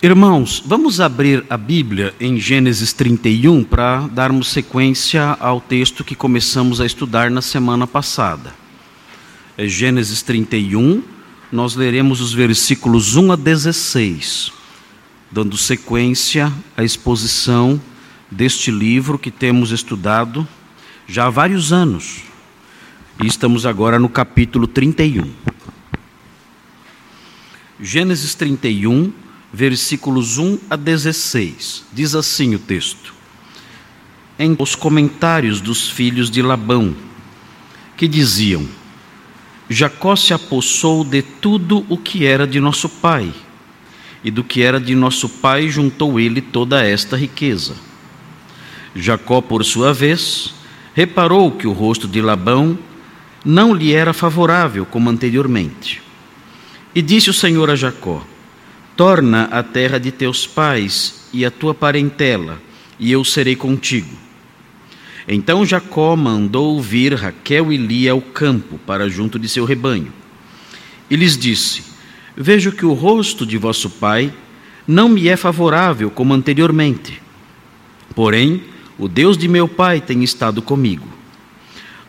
Irmãos, vamos abrir a Bíblia em Gênesis 31 para darmos sequência ao texto que começamos a estudar na semana passada. É Gênesis 31, nós leremos os versículos 1 a 16, dando sequência à exposição deste livro que temos estudado já há vários anos. E estamos agora no capítulo 31. Gênesis 31, versículos 1 a 16. Diz assim o texto: Em os comentários dos filhos de Labão, que diziam: Jacó se apossou de tudo o que era de nosso pai, e do que era de nosso pai juntou ele toda esta riqueza. Jacó, por sua vez, reparou que o rosto de Labão não lhe era favorável como anteriormente. E disse o Senhor a Jacó: Torna a terra de teus pais e a tua parentela, e eu serei contigo. Então Jacó mandou vir Raquel e Lia ao campo para junto de seu rebanho. E lhes disse: Vejo que o rosto de vosso pai não me é favorável como anteriormente. Porém, o Deus de meu pai tem estado comigo.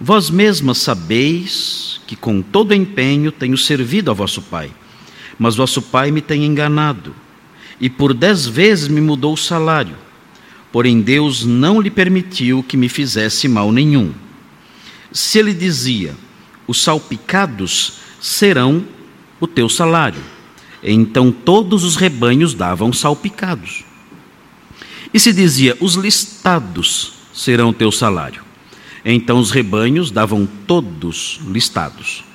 Vós mesmas sabeis que com todo empenho tenho servido a vosso pai mas vosso pai me tem enganado, e por dez vezes me mudou o salário. Porém, Deus não lhe permitiu que me fizesse mal nenhum. Se ele dizia: Os salpicados serão o teu salário, então todos os rebanhos davam salpicados. E se dizia: Os listados serão o teu salário, então os rebanhos davam todos listados.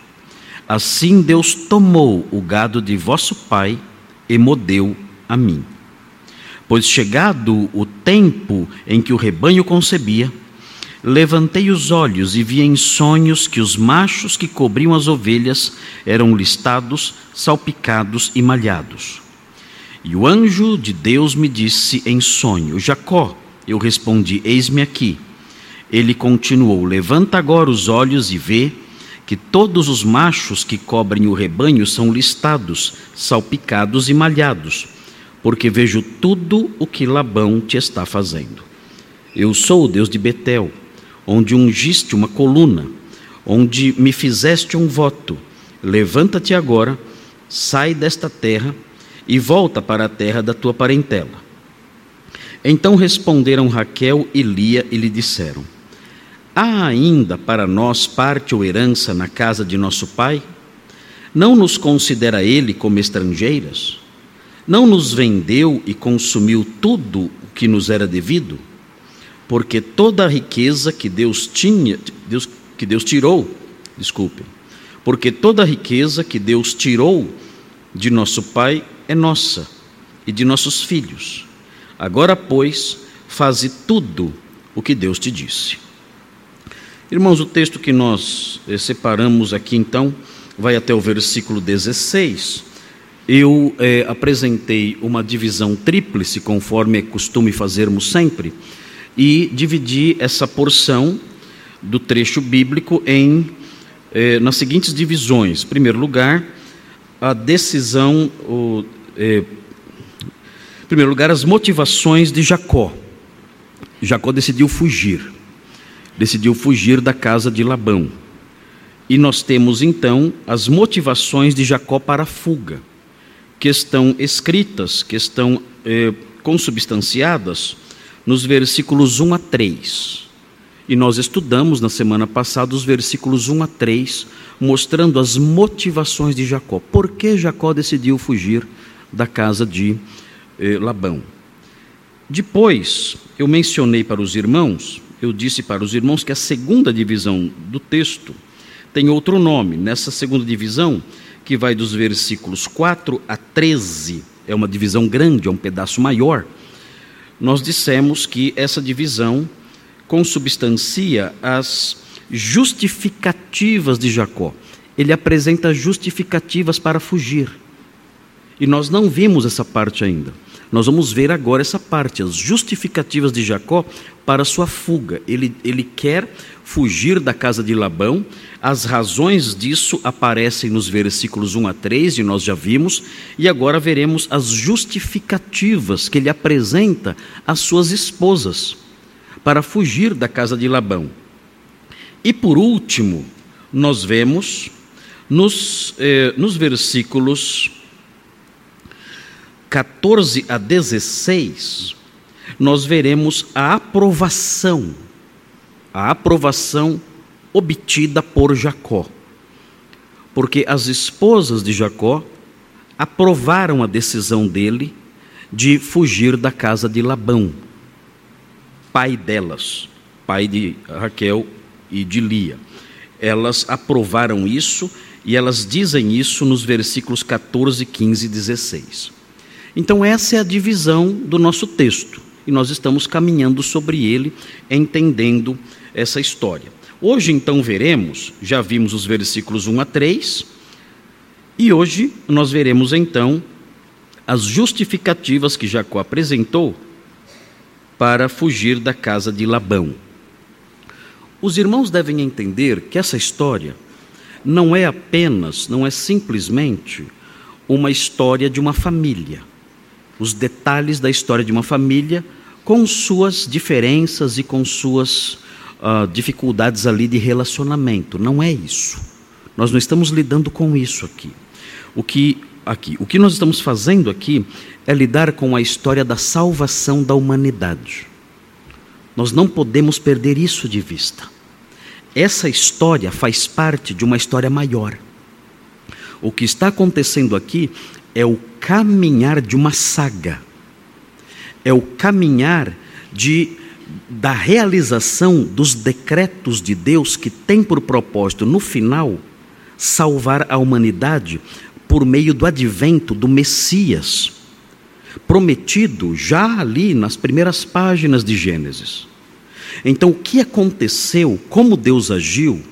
Assim Deus tomou o gado de vosso pai e modeu a mim. Pois chegado o tempo em que o rebanho concebia, levantei os olhos e vi em sonhos que os machos que cobriam as ovelhas eram listados, salpicados e malhados. E o anjo de Deus me disse em sonho: Jacó. Eu respondi: Eis-me aqui. Ele continuou: Levanta agora os olhos e vê que todos os machos que cobrem o rebanho são listados, salpicados e malhados, porque vejo tudo o que Labão te está fazendo. Eu sou o Deus de Betel, onde ungiste uma coluna, onde me fizeste um voto. Levanta-te agora, sai desta terra e volta para a terra da tua parentela. Então responderam Raquel e Lia e lhe disseram: Há ainda para nós parte ou herança na casa de nosso pai? Não nos considera ele como estrangeiras? Não nos vendeu e consumiu tudo o que nos era devido? Porque toda a riqueza que Deus tinha, Deus, que Deus tirou, desculpe, porque toda a riqueza que Deus tirou de nosso pai é nossa e de nossos filhos. Agora, pois, faze tudo o que Deus te disse. Irmãos, o texto que nós eh, separamos aqui então vai até o versículo 16. Eu eh, apresentei uma divisão tríplice, conforme é costume fazermos sempre, e dividi essa porção do trecho bíblico em eh, nas seguintes divisões. Em primeiro lugar, a decisão, o, em primeiro lugar, as motivações de Jacó. Jacó decidiu fugir decidiu fugir da casa de Labão. E nós temos então as motivações de Jacó para a fuga, que estão escritas, que estão eh, consubstanciadas nos versículos 1 a 3. E nós estudamos na semana passada os versículos 1 a 3, mostrando as motivações de Jacó. Por que Jacó decidiu fugir da casa de eh, Labão? Depois, eu mencionei para os irmãos eu disse para os irmãos que a segunda divisão do texto tem outro nome. Nessa segunda divisão, que vai dos versículos 4 a 13, é uma divisão grande, é um pedaço maior. Nós dissemos que essa divisão consubstancia as justificativas de Jacó. Ele apresenta justificativas para fugir. E nós não vimos essa parte ainda. Nós vamos ver agora essa parte, as justificativas de Jacó para sua fuga. Ele, ele quer fugir da casa de Labão. As razões disso aparecem nos versículos 1 a 3, e nós já vimos, e agora veremos as justificativas que ele apresenta às suas esposas para fugir da casa de Labão. E por último, nós vemos nos, eh, nos versículos 14 a 16, nós veremos a aprovação a aprovação obtida por Jacó. Porque as esposas de Jacó aprovaram a decisão dele de fugir da casa de Labão, pai delas, pai de Raquel e de Lia. Elas aprovaram isso e elas dizem isso nos versículos 14, 15 e 16. Então, essa é a divisão do nosso texto e nós estamos caminhando sobre ele, entendendo essa história. Hoje, então, veremos, já vimos os versículos 1 a 3, e hoje nós veremos então as justificativas que Jacó apresentou para fugir da casa de Labão. Os irmãos devem entender que essa história não é apenas, não é simplesmente uma história de uma família. Os detalhes da história de uma família com suas diferenças e com suas uh, dificuldades ali de relacionamento. Não é isso. Nós não estamos lidando com isso aqui. O que aqui, o que nós estamos fazendo aqui é lidar com a história da salvação da humanidade. Nós não podemos perder isso de vista. Essa história faz parte de uma história maior. O que está acontecendo aqui é o caminhar de uma saga. É o caminhar de da realização dos decretos de Deus que tem por propósito, no final, salvar a humanidade por meio do advento do Messias, prometido já ali nas primeiras páginas de Gênesis. Então, o que aconteceu, como Deus agiu,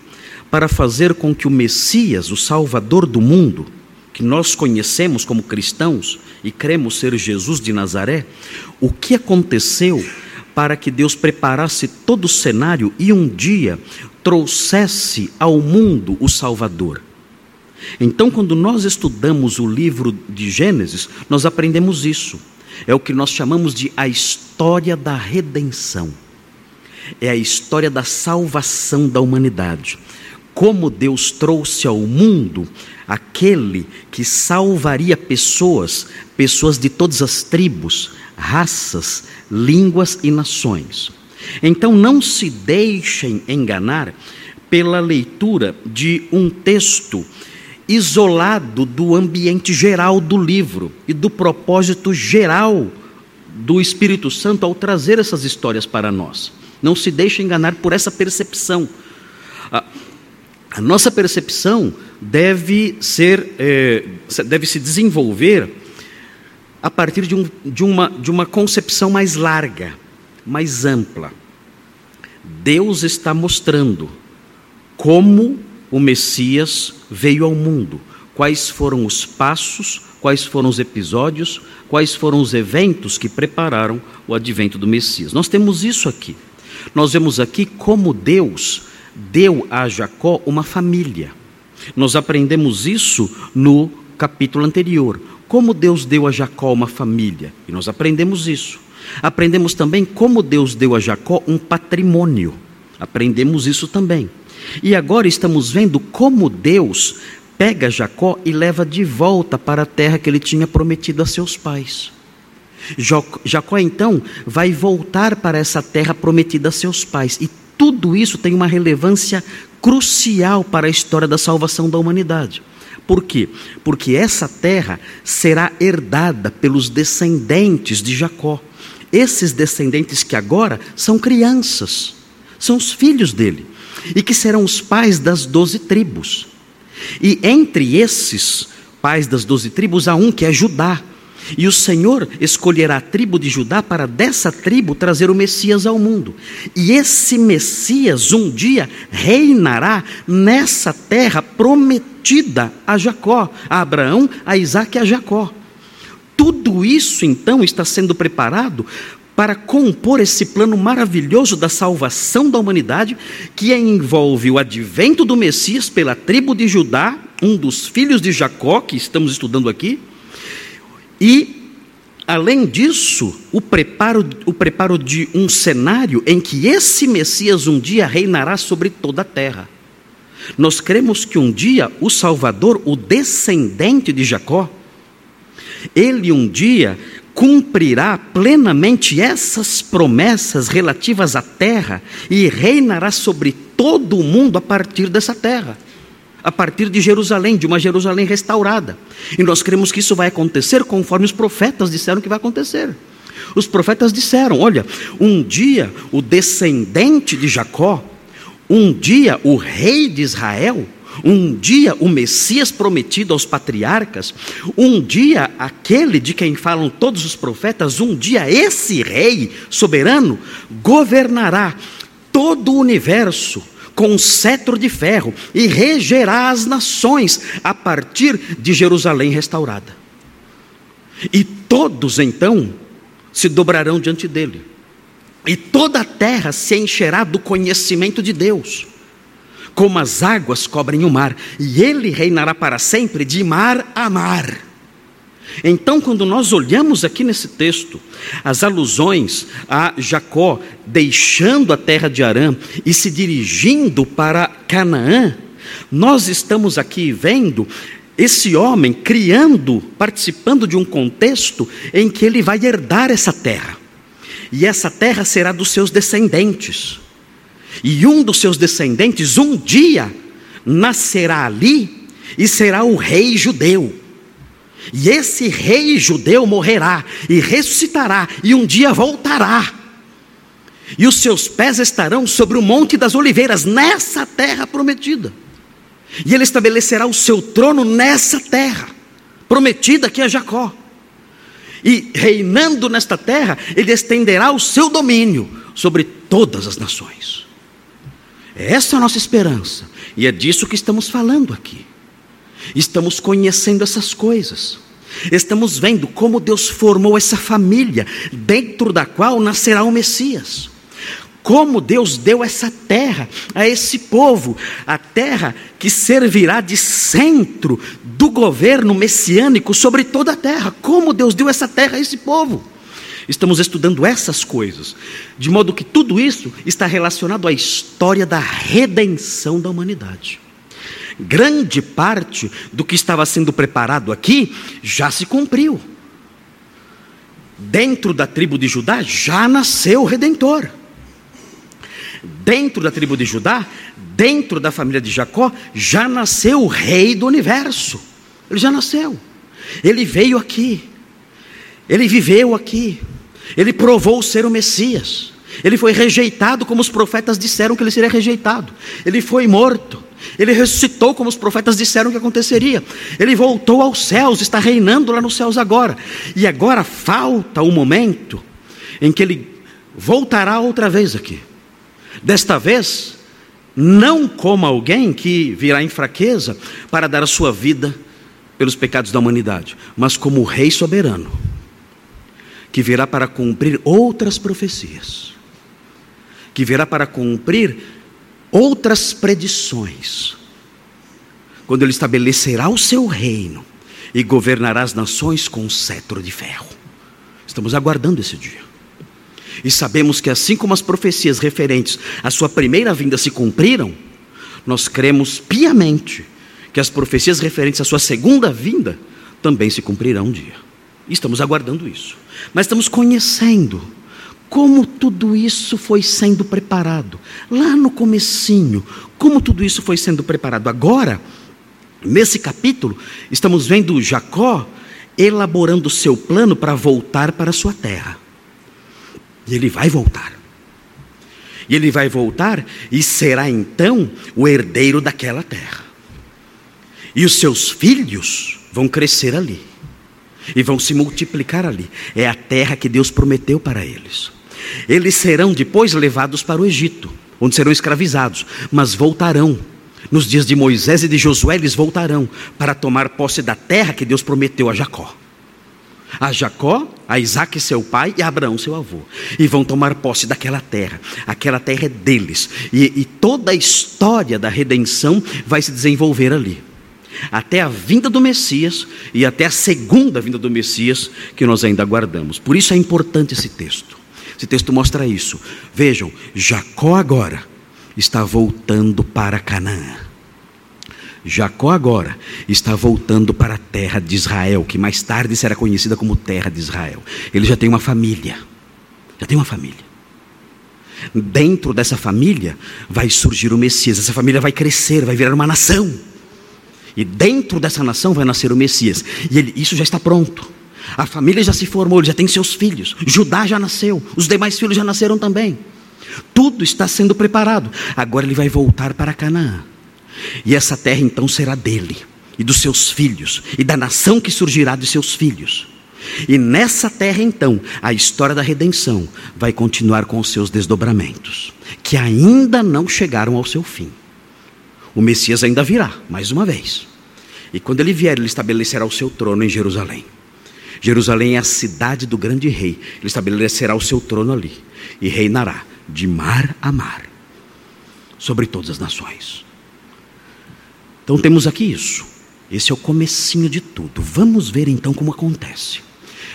para fazer com que o Messias, o Salvador do mundo, que nós conhecemos como cristãos e cremos ser Jesus de Nazaré, o que aconteceu para que Deus preparasse todo o cenário e um dia trouxesse ao mundo o Salvador. Então, quando nós estudamos o livro de Gênesis, nós aprendemos isso. É o que nós chamamos de a história da redenção. É a história da salvação da humanidade. Como Deus trouxe ao mundo aquele que salvaria pessoas, pessoas de todas as tribos, raças, línguas e nações. Então não se deixem enganar pela leitura de um texto isolado do ambiente geral do livro e do propósito geral do Espírito Santo ao trazer essas histórias para nós. Não se deixe enganar por essa percepção. A, nossa percepção deve ser, é, deve se desenvolver a partir de, um, de, uma, de uma concepção mais larga, mais ampla. Deus está mostrando como o Messias veio ao mundo, quais foram os passos, quais foram os episódios, quais foram os eventos que prepararam o advento do Messias. Nós temos isso aqui. Nós vemos aqui como Deus deu a Jacó uma família. Nós aprendemos isso no capítulo anterior como Deus deu a Jacó uma família, e nós aprendemos isso. Aprendemos também como Deus deu a Jacó um patrimônio, aprendemos isso também. E agora estamos vendo como Deus pega Jacó e leva de volta para a terra que ele tinha prometido a seus pais. Jacó então vai voltar para essa terra prometida a seus pais, e tudo isso tem uma relevância crucial para a história da salvação da humanidade. Por quê? Porque essa terra será herdada pelos descendentes de Jacó. Esses descendentes que agora são crianças, são os filhos dele, e que serão os pais das doze tribos. E entre esses pais das doze tribos há um que é Judá. E o Senhor escolherá a tribo de Judá para dessa tribo trazer o Messias ao mundo. E esse Messias um dia reinará nessa terra prometida a Jacó, a Abraão, a Isaac e a Jacó. Tudo isso então está sendo preparado para compor esse plano maravilhoso da salvação da humanidade, que envolve o advento do Messias pela tribo de Judá, um dos filhos de Jacó, que estamos estudando aqui, e, além disso, o preparo, o preparo de um cenário em que esse Messias um dia reinará sobre toda a terra. Nós cremos que um dia o Salvador, o descendente de Jacó, ele um dia cumprirá plenamente essas promessas relativas à terra e reinará sobre todo o mundo a partir dessa terra, a partir de Jerusalém, de uma Jerusalém restaurada. E nós cremos que isso vai acontecer conforme os profetas disseram que vai acontecer. Os profetas disseram: olha, um dia o descendente de Jacó, um dia o rei de Israel, um dia o Messias prometido aos patriarcas, um dia aquele de quem falam todos os profetas, um dia esse rei soberano governará todo o universo com um cetro de ferro e regerá as nações a partir de Jerusalém restaurada. E todos então se dobrarão diante dele. E toda a terra se encherá do conhecimento de Deus como as águas cobrem o mar, e ele reinará para sempre de mar a mar. Então, quando nós olhamos aqui nesse texto, as alusões a Jacó deixando a terra de Arã e se dirigindo para Canaã, nós estamos aqui vendo esse homem criando, participando de um contexto em que ele vai herdar essa terra. E essa terra será dos seus descendentes. E um dos seus descendentes um dia nascerá ali e será o rei judeu. E esse rei judeu morrerá e ressuscitará e um dia voltará. E os seus pés estarão sobre o Monte das Oliveiras, nessa terra prometida. E ele estabelecerá o seu trono nessa terra, prometida que é Jacó. E reinando nesta terra, ele estenderá o seu domínio sobre todas as nações. Essa é a nossa esperança. E é disso que estamos falando aqui. Estamos conhecendo essas coisas. Estamos vendo como Deus formou essa família, dentro da qual nascerá o Messias. Como Deus deu essa terra a esse povo, a terra que servirá de centro do governo messiânico sobre toda a terra. Como Deus deu essa terra a esse povo. Estamos estudando essas coisas, de modo que tudo isso está relacionado à história da redenção da humanidade. Grande parte do que estava sendo preparado aqui já se cumpriu. Dentro da tribo de Judá já nasceu o redentor. Dentro da tribo de Judá, dentro da família de Jacó, já nasceu o rei do universo. Ele já nasceu. Ele veio aqui. Ele viveu aqui. Ele provou ser o Messias. Ele foi rejeitado como os profetas disseram que ele seria rejeitado. Ele foi morto. Ele ressuscitou como os profetas disseram que aconteceria. Ele voltou aos céus, está reinando lá nos céus agora. E agora falta o momento em que ele voltará outra vez aqui. Desta vez, não como alguém que virá em fraqueza para dar a sua vida pelos pecados da humanidade, mas como rei soberano que virá para cumprir outras profecias, que virá para cumprir outras predições, quando ele estabelecerá o seu reino e governará as nações com um cetro de ferro. Estamos aguardando esse dia. E sabemos que assim como as profecias referentes à sua primeira vinda se cumpriram, nós cremos piamente que as profecias referentes à sua segunda vinda também se cumprirão um dia. E estamos aguardando isso. Mas estamos conhecendo como tudo isso foi sendo preparado. Lá no comecinho, como tudo isso foi sendo preparado. Agora, nesse capítulo, estamos vendo Jacó elaborando seu plano para voltar para sua terra. E ele vai voltar. E ele vai voltar e será então o herdeiro daquela terra. E os seus filhos vão crescer ali e vão se multiplicar ali. É a terra que Deus prometeu para eles. Eles serão depois levados para o Egito, onde serão escravizados, mas voltarão. Nos dias de Moisés e de Josué, eles voltarão para tomar posse da terra que Deus prometeu a Jacó. a Jacó, a Isaac seu pai e a Abraão seu avô. E vão tomar posse daquela terra. Aquela terra é deles. E, e toda a história da redenção vai se desenvolver ali. Até a vinda do Messias e até a segunda vinda do Messias que nós ainda aguardamos. Por isso é importante esse texto. Esse texto mostra isso. Vejam, Jacó agora está voltando para Canaã. Jacó agora está voltando para a terra de Israel, que mais tarde será conhecida como terra de Israel. Ele já tem uma família. Já tem uma família. Dentro dessa família vai surgir o Messias. Essa família vai crescer, vai virar uma nação. E dentro dessa nação vai nascer o Messias. E ele, isso já está pronto. A família já se formou, ele já tem seus filhos. Judá já nasceu, os demais filhos já nasceram também. Tudo está sendo preparado. Agora ele vai voltar para Canaã. E essa terra então será dele, e dos seus filhos, e da nação que surgirá de seus filhos. E nessa terra então, a história da redenção vai continuar com os seus desdobramentos, que ainda não chegaram ao seu fim. O Messias ainda virá, mais uma vez. E quando ele vier, ele estabelecerá o seu trono em Jerusalém. Jerusalém é a cidade do grande rei. Ele estabelecerá o seu trono ali e reinará de mar a mar sobre todas as nações. Então temos aqui isso. Esse é o comecinho de tudo. Vamos ver então como acontece.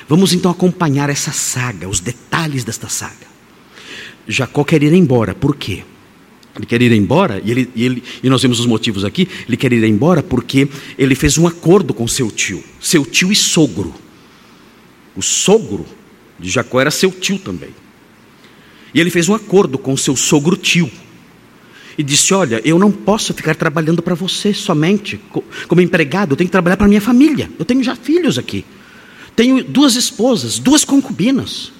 Vamos então acompanhar essa saga, os detalhes desta saga. Jacó quer ir embora, por quê? Ele quer ir embora, e, ele, e, ele, e nós vemos os motivos aqui. Ele quer ir embora porque ele fez um acordo com seu tio, seu tio e sogro. O sogro de Jacó era seu tio também. E ele fez um acordo com seu sogro tio e disse: Olha, eu não posso ficar trabalhando para você somente como empregado, eu tenho que trabalhar para minha família. Eu tenho já filhos aqui. Tenho duas esposas, duas concubinas.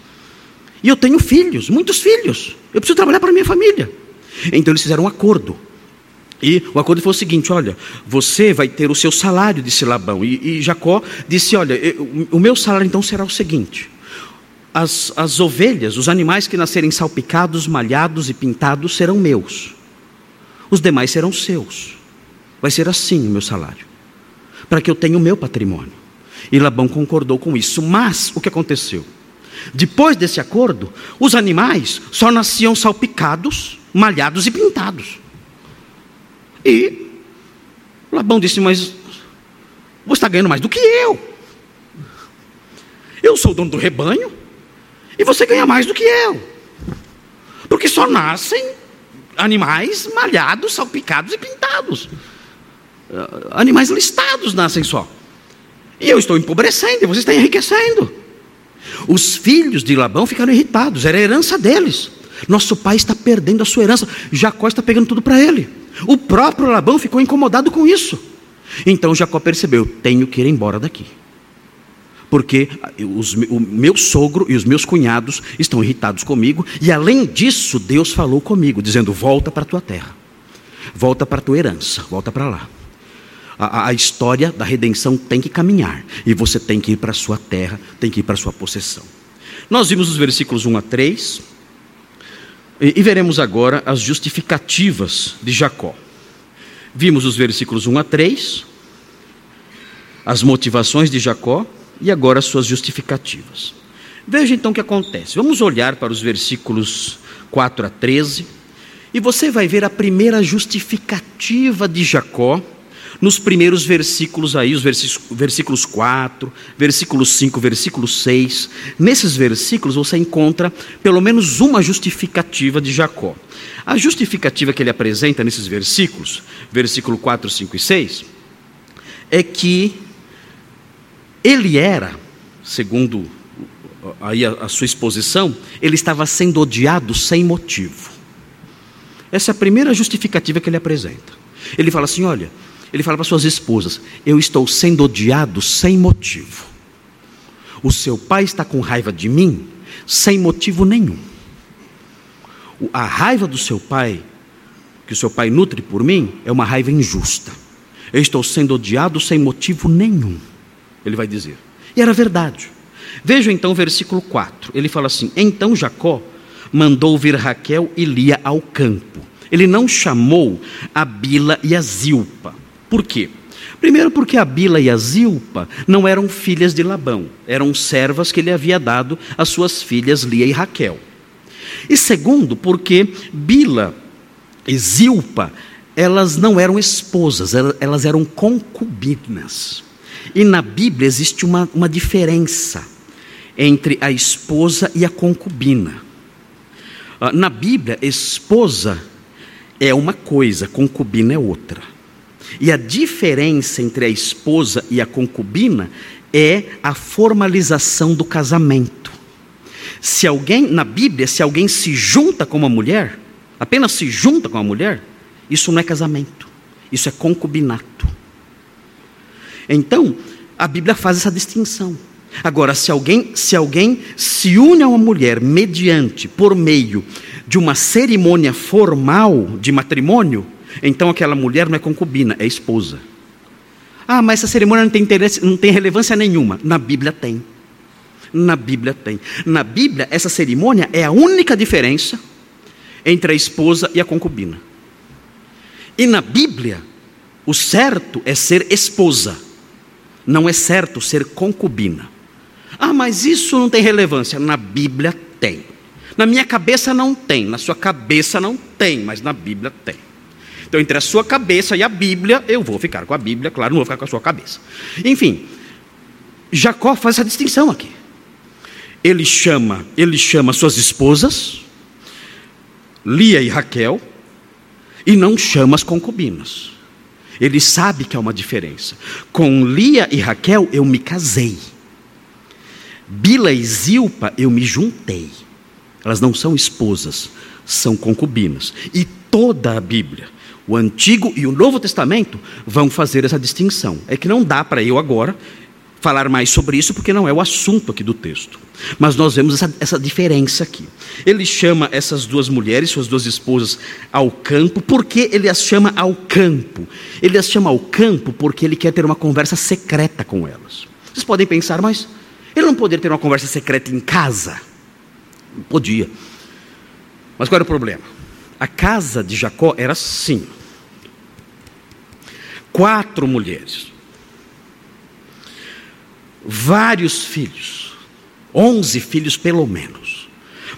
E eu tenho filhos, muitos filhos. Eu preciso trabalhar para minha família. Então eles fizeram um acordo. E o acordo foi o seguinte: olha, você vai ter o seu salário, disse Labão. E, e Jacó disse: olha, eu, o meu salário então será o seguinte: as, as ovelhas, os animais que nascerem salpicados, malhados e pintados serão meus os demais serão seus. Vai ser assim o meu salário, para que eu tenha o meu patrimônio. E Labão concordou com isso. Mas o que aconteceu? Depois desse acordo, os animais só nasciam salpicados, malhados e pintados. E Labão disse: Mas você está ganhando mais do que eu. Eu sou o dono do rebanho e você ganha mais do que eu. Porque só nascem animais malhados, salpicados e pintados. Animais listados nascem só. E eu estou empobrecendo, e você está enriquecendo. Os filhos de Labão ficaram irritados, era a herança deles. Nosso pai está perdendo a sua herança, Jacó está pegando tudo para ele. O próprio Labão ficou incomodado com isso. Então Jacó percebeu: tenho que ir embora daqui porque os, o meu sogro e os meus cunhados estão irritados comigo, e além disso, Deus falou comigo, dizendo: volta para a tua terra, volta para a tua herança, volta para lá. A, a, história da redenção tem que caminhar, e você tem que ir para a sua terra, tem que ir para a sua possessão. Nós vimos os versículos 1 a 3, e, veremos agora as justificativas de Jacó. Vimos os versículos 1 a 3, as motivações de Jacó, e agora as suas justificativas. Veja então o que acontece. Vamos olhar para os versículos 4 a 13, e você vai ver a primeira justificativa de Jacó nos primeiros versículos aí, os versículos 4, versículo 5, versículo 6. Nesses versículos você encontra pelo menos uma justificativa de Jacó. A justificativa que ele apresenta nesses versículos, versículo 4, 5 e 6, é que ele era, segundo aí a, a sua exposição, ele estava sendo odiado sem motivo. Essa é a primeira justificativa que ele apresenta. Ele fala assim: olha, ele fala para suas esposas: eu estou sendo odiado sem motivo. O seu pai está com raiva de mim sem motivo nenhum. A raiva do seu pai, que o seu pai nutre por mim, é uma raiva injusta. Eu estou sendo odiado sem motivo nenhum ele vai dizer. E era verdade. Veja então o versículo 4. Ele fala assim: Então Jacó mandou vir Raquel e Lia ao campo. Ele não chamou a Bila e a Zilpa. Por quê? Primeiro, porque a Bila e a Zilpa não eram filhas de Labão, eram servas que ele havia dado às suas filhas Lia e Raquel. E segundo, porque Bila e Zilpa, elas não eram esposas, elas eram concubinas. E na Bíblia existe uma, uma diferença entre a esposa e a concubina. Ah, na Bíblia, esposa é uma coisa, concubina é outra. E a diferença entre a esposa e a concubina é a formalização do casamento. Se alguém, na Bíblia, se alguém se junta com uma mulher, apenas se junta com uma mulher, isso não é casamento, isso é concubinato. Então, a Bíblia faz essa distinção. Agora, se alguém, se alguém se une a uma mulher mediante, por meio de uma cerimônia formal de matrimônio, então aquela mulher não é concubina, é esposa. Ah, mas essa cerimônia não tem, interesse, não tem relevância nenhuma. Na Bíblia tem. Na Bíblia tem. Na Bíblia, essa cerimônia é a única diferença entre a esposa e a concubina. E na Bíblia, o certo é ser esposa, não é certo ser concubina. Ah, mas isso não tem relevância. Na Bíblia tem. Na minha cabeça não tem, na sua cabeça não tem, mas na Bíblia tem. Então, entre a sua cabeça e a Bíblia, eu vou ficar com a Bíblia, claro, não vou ficar com a sua cabeça. Enfim, Jacó faz essa distinção aqui. Ele chama, ele chama suas esposas, Lia e Raquel, e não chama as concubinas. Ele sabe que há uma diferença. Com Lia e Raquel eu me casei. Bila e Zilpa eu me juntei. Elas não são esposas, são concubinas. E toda a Bíblia, o Antigo e o Novo Testamento, vão fazer essa distinção. É que não dá para eu agora falar mais sobre isso, porque não é o assunto aqui do texto. Mas nós vemos essa, essa diferença aqui. Ele chama essas duas mulheres, suas duas esposas, ao campo. Por que ele as chama ao campo? Ele as chama ao campo porque ele quer ter uma conversa secreta com elas. Vocês podem pensar, mas ele não poderia ter uma conversa secreta em casa? Podia. Mas qual era o problema? A casa de Jacó era assim: quatro mulheres vários filhos, onze filhos pelo menos,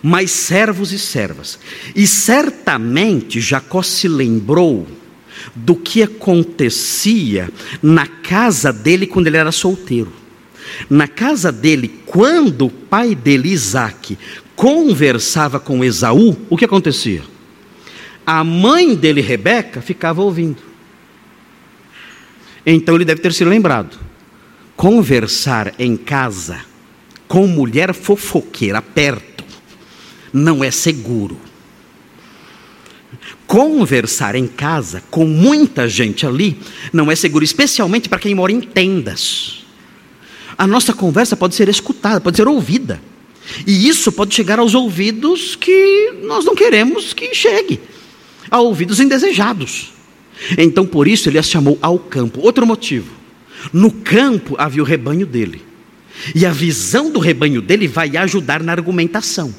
mais servos e servas. E certamente Jacó se lembrou do que acontecia na casa dele quando ele era solteiro. Na casa dele, quando o pai dele, Isaac, conversava com Esaú, o que acontecia? A mãe dele, Rebeca, ficava ouvindo. Então ele deve ter se lembrado conversar em casa com mulher fofoqueira perto não é seguro. Conversar em casa com muita gente ali não é seguro, especialmente para quem mora em tendas. A nossa conversa pode ser escutada, pode ser ouvida. E isso pode chegar aos ouvidos que nós não queremos que chegue a ouvidos indesejados. Então, por isso, ele as chamou ao campo. Outro motivo no campo havia o rebanho dele. E a visão do rebanho dele vai ajudar na argumentação.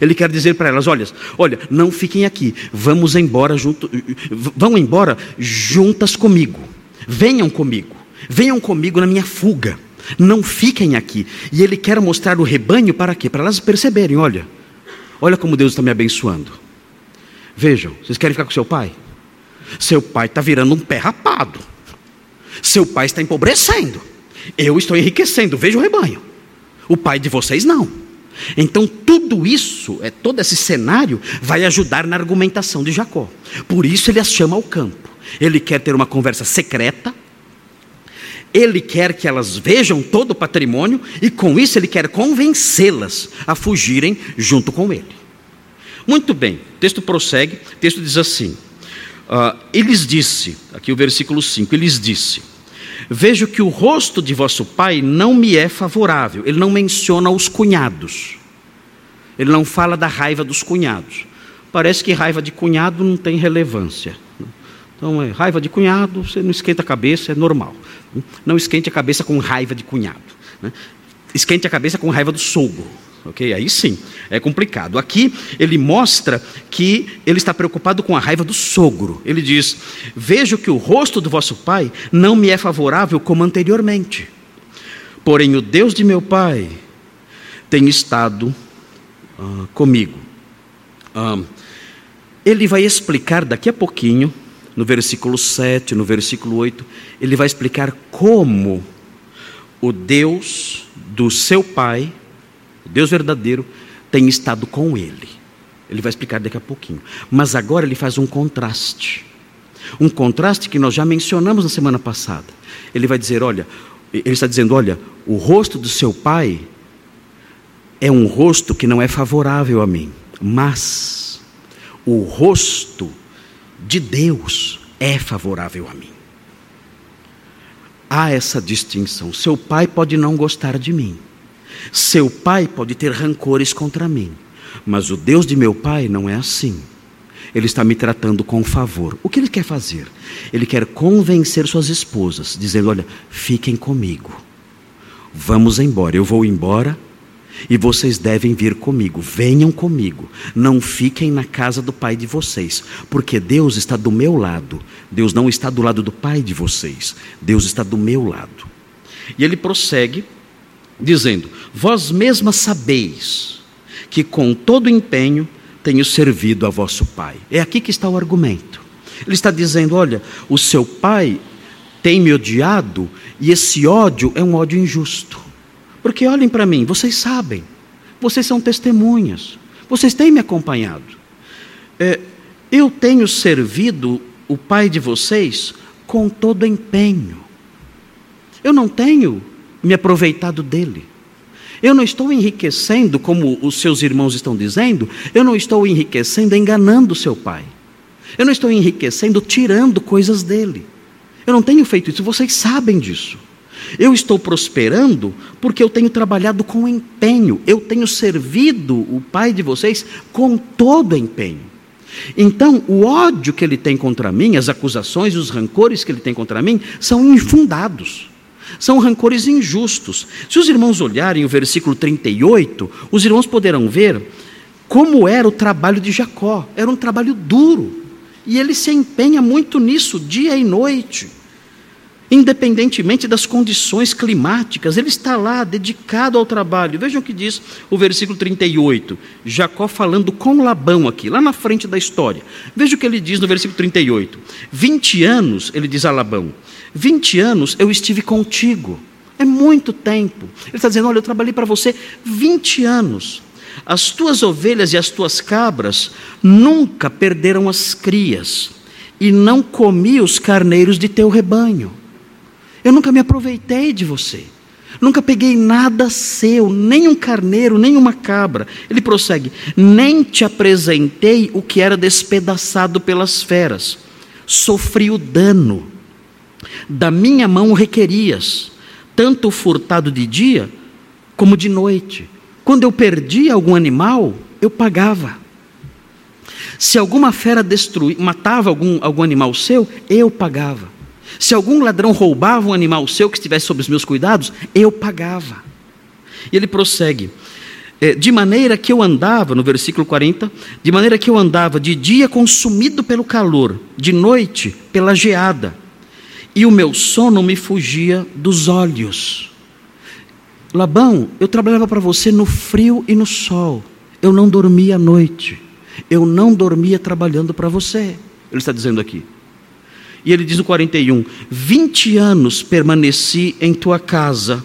Ele quer dizer para elas: olha, olha, não fiquem aqui, vamos embora junto, vão embora juntas comigo. Venham comigo, venham comigo na minha fuga. Não fiquem aqui. E ele quer mostrar o rebanho para quê? Para elas perceberem: olha, olha como Deus está me abençoando. Vejam, vocês querem ficar com seu pai? Seu pai está virando um pé rapado. Seu pai está empobrecendo. Eu estou enriquecendo. Veja o rebanho. O pai de vocês não. Então, tudo isso, é todo esse cenário, vai ajudar na argumentação de Jacó. Por isso, ele as chama ao campo. Ele quer ter uma conversa secreta. Ele quer que elas vejam todo o patrimônio. E com isso, ele quer convencê-las a fugirem junto com ele. Muito bem, o texto prossegue. O texto diz assim: uh, Eles disse, aqui o versículo 5, eles disse: Vejo que o rosto de vosso pai não me é favorável. Ele não menciona os cunhados. Ele não fala da raiva dos cunhados. Parece que raiva de cunhado não tem relevância. Então, é, raiva de cunhado, você não esquenta a cabeça, é normal. Não esquente a cabeça com raiva de cunhado. Né? Esquente a cabeça com raiva do sogro. Ok? Aí sim, é complicado. Aqui ele mostra que ele está preocupado com a raiva do sogro. Ele diz: Vejo que o rosto do vosso pai não me é favorável como anteriormente. Porém, o Deus de meu pai tem estado uh, comigo. Uh, ele vai explicar daqui a pouquinho, no versículo 7, no versículo 8, ele vai explicar como o Deus do seu pai, Deus verdadeiro, tem estado com ele. Ele vai explicar daqui a pouquinho. Mas agora ele faz um contraste. Um contraste que nós já mencionamos na semana passada. Ele vai dizer: olha, ele está dizendo, olha, o rosto do seu pai é um rosto que não é favorável a mim, mas o rosto de Deus é favorável a mim. Há essa distinção. Seu pai pode não gostar de mim. Seu pai pode ter rancores contra mim. Mas o Deus de meu pai não é assim. Ele está me tratando com favor. O que ele quer fazer? Ele quer convencer suas esposas, dizendo: Olha, fiquem comigo. Vamos embora. Eu vou embora e vocês devem vir comigo, venham comigo, não fiquem na casa do pai de vocês, porque Deus está do meu lado, Deus não está do lado do pai de vocês, Deus está do meu lado. E ele prossegue, dizendo: Vós mesmas sabeis que com todo empenho tenho servido a vosso pai. É aqui que está o argumento. Ele está dizendo: Olha, o seu pai tem me odiado e esse ódio é um ódio injusto. Porque olhem para mim, vocês sabem, vocês são testemunhas, vocês têm me acompanhado. É, eu tenho servido o pai de vocês com todo empenho. Eu não tenho me aproveitado dele. Eu não estou enriquecendo, como os seus irmãos estão dizendo, eu não estou enriquecendo enganando seu pai. Eu não estou enriquecendo tirando coisas dele. Eu não tenho feito isso, vocês sabem disso. Eu estou prosperando porque eu tenho trabalhado com empenho, eu tenho servido o pai de vocês com todo empenho. Então, o ódio que ele tem contra mim, as acusações os rancores que ele tem contra mim, são infundados. São rancores injustos. Se os irmãos olharem o versículo 38, os irmãos poderão ver como era o trabalho de Jacó. Era um trabalho duro. E ele se empenha muito nisso, dia e noite independentemente das condições climáticas, ele está lá dedicado ao trabalho. Vejam o que diz o versículo 38, Jacó falando com Labão aqui, lá na frente da história. Veja o que ele diz no versículo 38. 20 anos, ele diz a Labão, 20 anos eu estive contigo. É muito tempo. Ele está dizendo: Olha, eu trabalhei para você 20 anos. As tuas ovelhas e as tuas cabras nunca perderam as crias, e não comi os carneiros de teu rebanho. Eu nunca me aproveitei de você. Nunca peguei nada seu, nem um carneiro, nem uma cabra. Ele prossegue: Nem te apresentei o que era despedaçado pelas feras. Sofri o dano. Da minha mão requerias, tanto furtado de dia como de noite. Quando eu perdia algum animal, eu pagava. Se alguma fera destruía, matava algum, algum animal seu, eu pagava. Se algum ladrão roubava um animal seu que estivesse sob os meus cuidados, eu pagava. E ele prossegue. É, de maneira que eu andava, no versículo 40, de maneira que eu andava de dia consumido pelo calor, de noite pela geada, e o meu sono me fugia dos olhos. Labão, eu trabalhava para você no frio e no sol, eu não dormia à noite, eu não dormia trabalhando para você. Ele está dizendo aqui. E ele diz no 41: 20 anos permaneci em tua casa,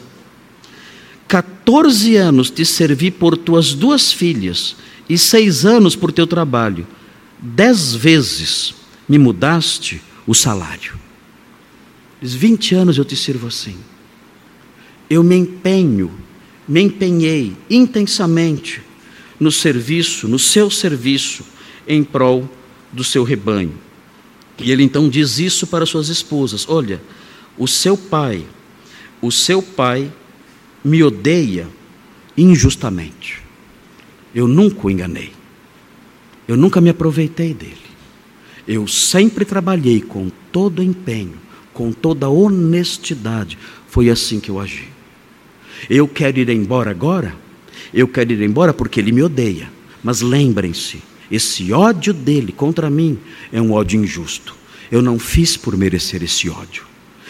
14 anos te servi por tuas duas filhas, e seis anos por teu trabalho. Dez vezes me mudaste o salário. Diz: 20 anos eu te sirvo assim. Eu me empenho, me empenhei intensamente no serviço, no seu serviço, em prol do seu rebanho. E ele então diz isso para suas esposas: Olha, o seu pai, o seu pai me odeia injustamente. Eu nunca o enganei. Eu nunca me aproveitei dele. Eu sempre trabalhei com todo empenho, com toda honestidade. Foi assim que eu agi. Eu quero ir embora agora? Eu quero ir embora porque ele me odeia. Mas lembrem-se, esse ódio dele contra mim é um ódio injusto. Eu não fiz por merecer esse ódio.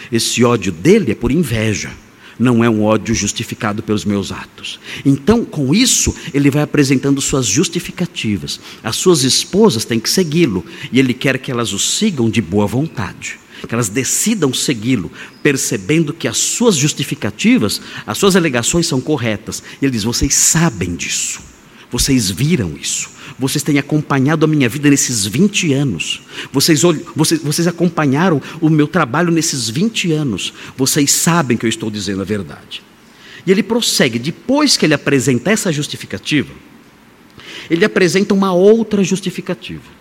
Esse ódio dele é por inveja, não é um ódio justificado pelos meus atos. Então, com isso, ele vai apresentando suas justificativas. As suas esposas têm que segui-lo e ele quer que elas o sigam de boa vontade que elas decidam segui-lo, percebendo que as suas justificativas, as suas alegações são corretas. E ele diz: vocês sabem disso, vocês viram isso, vocês têm acompanhado a minha vida nesses 20 anos, vocês, vocês, vocês acompanharam o meu trabalho nesses 20 anos, vocês sabem que eu estou dizendo a verdade. E ele prossegue, depois que ele apresenta essa justificativa, ele apresenta uma outra justificativa.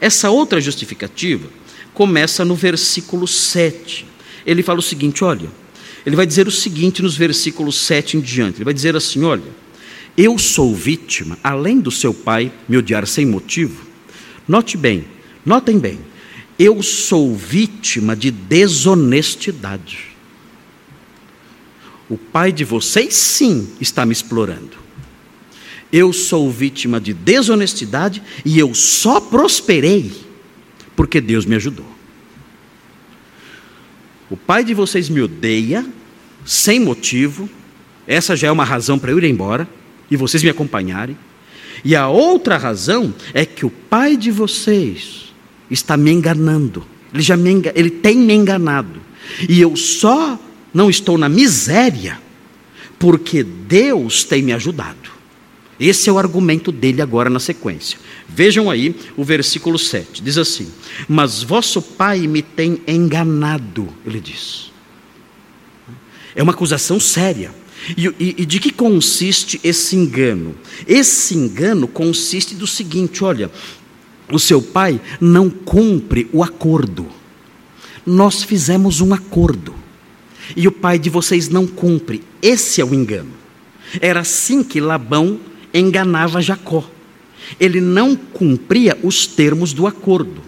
Essa outra justificativa começa no versículo 7. Ele fala o seguinte: olha, ele vai dizer o seguinte nos versículos 7 em diante: ele vai dizer assim: olha, eu sou vítima, além do seu pai me odiar sem motivo. Note bem, notem bem, eu sou vítima de desonestidade. O pai de vocês, sim, está me explorando. Eu sou vítima de desonestidade e eu só prosperei porque Deus me ajudou. O pai de vocês me odeia, sem motivo, essa já é uma razão para eu ir embora e vocês me acompanharem. E a outra razão é que o pai de vocês está me enganando. Ele já me, ele tem me enganado. E eu só não estou na miséria porque Deus tem me ajudado. Esse é o argumento dele agora na sequência. Vejam aí o versículo 7. Diz assim: Mas vosso pai me tem enganado, ele diz. É uma acusação séria. E, e, e, de que consiste esse engano? Esse engano consiste do seguinte: olha, o seu pai não cumpre o acordo. Nós fizemos um acordo. E o pai de vocês não cumpre. Esse é o engano. Era assim que Labão enganava Jacó. Ele não cumpria os termos do acordo.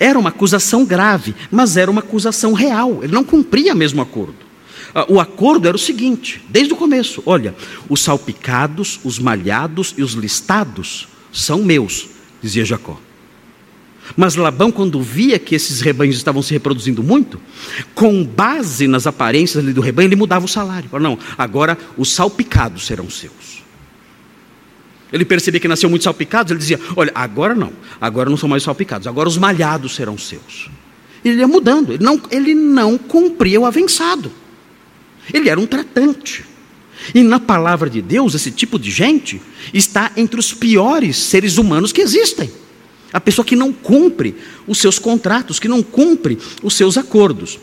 Era uma acusação grave, mas era uma acusação real. Ele não cumpria mesmo o acordo. Ah, o acordo era o seguinte, desde o começo: olha, os salpicados, os malhados e os listados são meus, dizia Jacó. Mas Labão, quando via que esses rebanhos estavam se reproduzindo muito, com base nas aparências do rebanho, ele mudava o salário. Não, agora os salpicados serão seus. Ele percebia que nasceu muitos salpicados, ele dizia: Olha, agora não, agora não são mais salpicados, agora os malhados serão seus. Ele ia mudando, ele não, ele não cumpria o avançado. Ele era um tratante. E na palavra de Deus, esse tipo de gente está entre os piores seres humanos que existem. A pessoa que não cumpre os seus contratos, que não cumpre os seus acordos.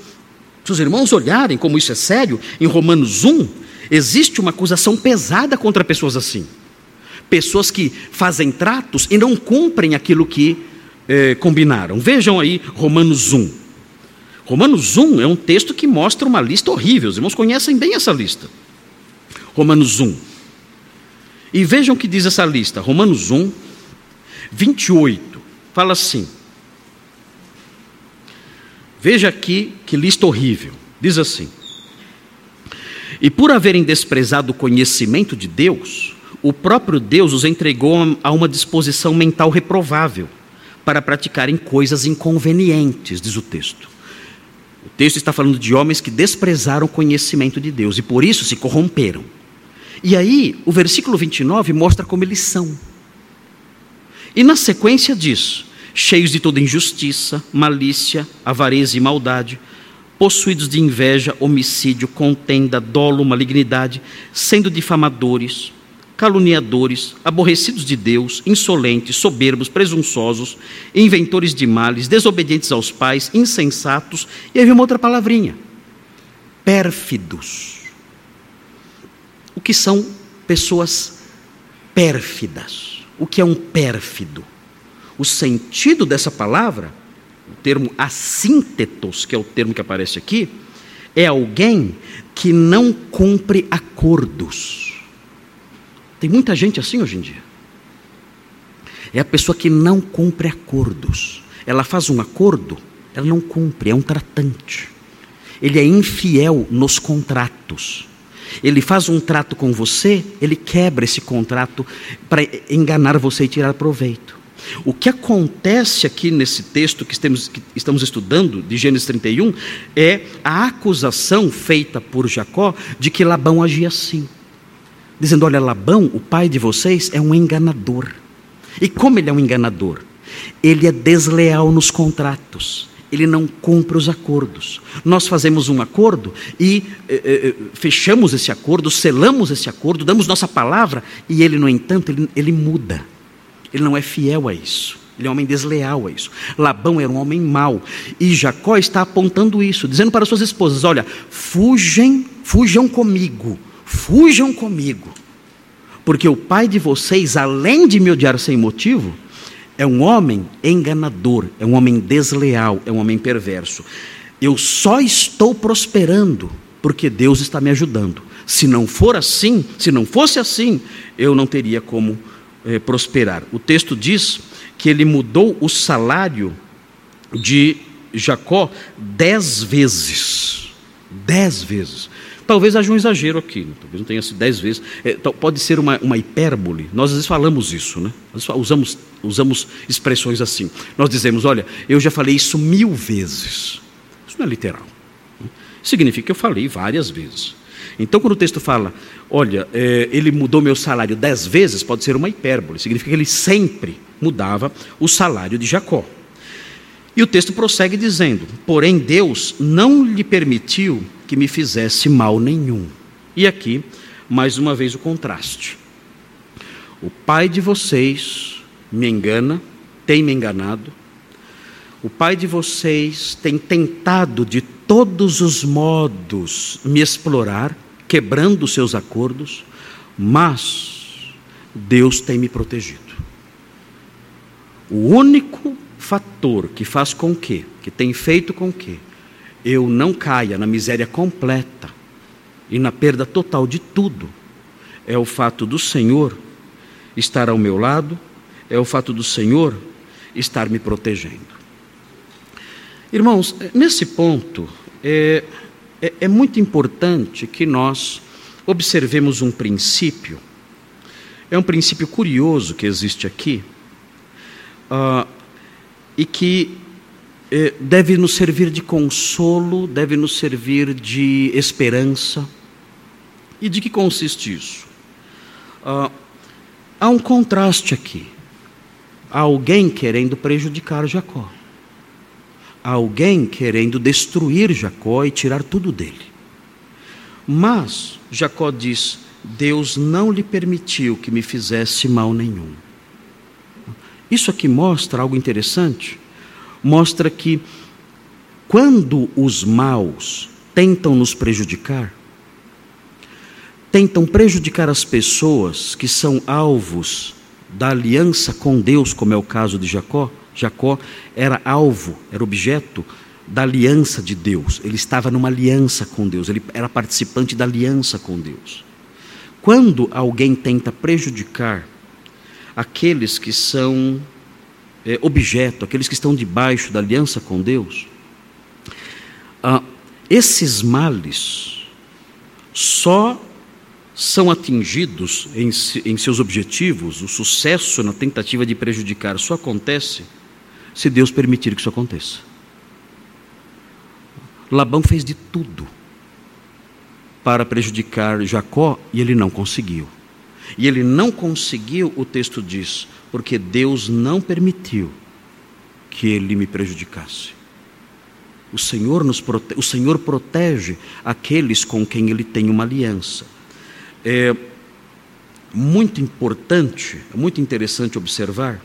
Se os irmãos olharem como isso é sério, em Romanos 1, existe uma acusação pesada contra pessoas assim pessoas que fazem tratos e não cumprem aquilo que eh, combinaram. Vejam aí Romanos 1. Romanos 1 é um texto que mostra uma lista horrível. Os irmãos conhecem bem essa lista. Romanos 1. E vejam o que diz essa lista. Romanos 1, 28. Fala assim. Veja aqui que lista horrível. Diz assim: E por haverem desprezado o conhecimento de Deus, o próprio Deus os entregou a uma disposição mental reprovável para praticarem coisas inconvenientes, diz o texto. O texto está falando de homens que desprezaram o conhecimento de Deus e por isso se corromperam. E aí, o versículo 29 mostra como eles são. E na sequência diz: cheios de toda injustiça, malícia, avareza e maldade, possuídos de inveja, homicídio, contenda, dolo, malignidade, sendo difamadores, caluniadores, aborrecidos de Deus, insolentes, soberbos, presunçosos, inventores de males, desobedientes aos pais, insensatos, e havia uma outra palavrinha: pérfidos. O que são pessoas pérfidas? O que é um pérfido? O sentido dessa palavra, o termo assíntetos, que é o termo que aparece aqui, é alguém que não cumpre acordos tem muita gente assim hoje em dia. É a pessoa que não cumpre acordos. Ela faz um acordo, ela não cumpre, é um tratante. Ele é infiel nos contratos. ele faz um trato com você, ele quebra esse contrato para enganar você e tirar proveito. O que acontece aqui nesse texto que estamos, estudando, de Gênesis 31, é a acusação feita por Jacó de que Labão agia assim. Dizendo: Olha, Labão, o pai de vocês, é um enganador. E como ele é um enganador? Ele é desleal nos contratos ele não cumpre os acordos. Nós fazemos um acordo e eh, eh, eh, fechamos esse acordo, selamos esse acordo, damos nossa palavra e ele, no entanto, ele, ele muda. Ele não é fiel a isso. Ele é um homem desleal a isso. Labão era um homem mau. E Jacó está apontando isso, dizendo para suas esposas: Olha, fugem, fujam comigo, fujam comigo. Porque o pai de vocês, além de me odiar sem motivo, é um homem enganador, é um homem desleal, é um homem perverso. Eu só estou prosperando porque Deus está me ajudando. Se não for assim, se não fosse assim, eu não teria como eh, prosperar. O texto diz que ele mudou o salário de Jacó dez vezes. Dez vezes. Talvez haja um exagero aqui, né? talvez não tenha sido dez vezes. É, pode ser uma, uma, hipérbole. Nós às vezes falamos isso, né? Nós usamos, usamos expressões assim. Nós dizemos, olha, eu já falei isso mil vezes. Isso não é literal. Né? Significa que eu falei várias vezes. Então, quando o texto fala, olha, é, ele mudou meu salário dez vezes, pode ser uma hipérbole. Significa que ele sempre mudava o salário de Jacó. E o texto prossegue dizendo: Porém, Deus não lhe permitiu que me fizesse mal nenhum. E aqui, mais uma vez, o contraste. O pai de vocês me engana, tem me enganado. O pai de vocês tem tentado de todos os modos me explorar, quebrando seus acordos, mas Deus tem me protegido. O único fator que faz com que, que tem feito com que eu não caia na miséria completa e na perda total de tudo, é o fato do Senhor estar ao meu lado, é o fato do Senhor estar me protegendo. Irmãos, nesse ponto, é, é, é muito importante que nós observemos um princípio, é um princípio curioso que existe aqui, uh, e que deve nos servir de consolo, deve nos servir de esperança. E de que consiste isso? Ah, há um contraste aqui. Há alguém querendo prejudicar Jacó. Há alguém querendo destruir Jacó e tirar tudo dele. Mas Jacó diz: Deus não lhe permitiu que me fizesse mal nenhum. Isso aqui mostra algo interessante. Mostra que quando os maus tentam nos prejudicar, tentam prejudicar as pessoas que são alvos da aliança com Deus, como é o caso de Jacó. Jacó era alvo, era objeto da aliança de Deus. Ele estava numa aliança com Deus, ele era participante da aliança com Deus. Quando alguém tenta prejudicar aqueles que são é, objeto, aqueles que estão debaixo da aliança com Deus, ah, esses males só são atingidos em, em seus objetivos, o sucesso na tentativa de prejudicar só acontece se Deus permitir que isso aconteça. Labão fez de tudo para prejudicar Jacó e ele não conseguiu. E ele não conseguiu, o texto diz, porque Deus não permitiu que ele me prejudicasse. O Senhor, nos o Senhor protege aqueles com quem ele tem uma aliança. É muito importante, é muito interessante observar,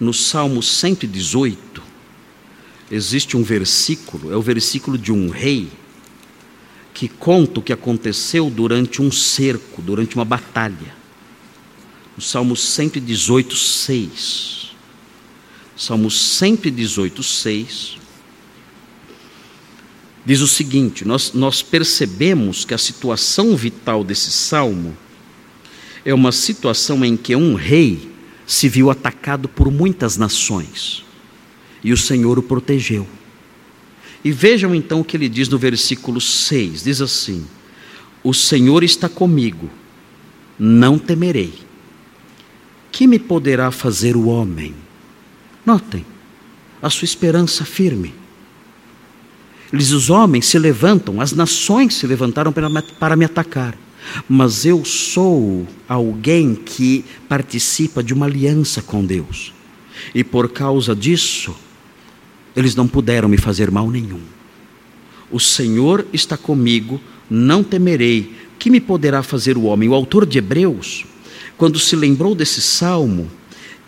no Salmo 118, existe um versículo, é o versículo de um rei, que conta o que aconteceu durante um cerco, durante uma batalha o Salmo 118, 6. Salmo 118, 6. Diz o seguinte: nós, nós percebemos que a situação vital desse salmo é uma situação em que um rei se viu atacado por muitas nações e o Senhor o protegeu. E vejam então o que ele diz no versículo 6: diz assim: O Senhor está comigo, não temerei. Que me poderá fazer o homem? Notem, a sua esperança firme. Eles, os homens se levantam, as nações se levantaram para, para me atacar, mas eu sou alguém que participa de uma aliança com Deus, e por causa disso, eles não puderam me fazer mal nenhum. O Senhor está comigo, não temerei. Que me poderá fazer o homem? O autor de Hebreus, quando se lembrou desse salmo,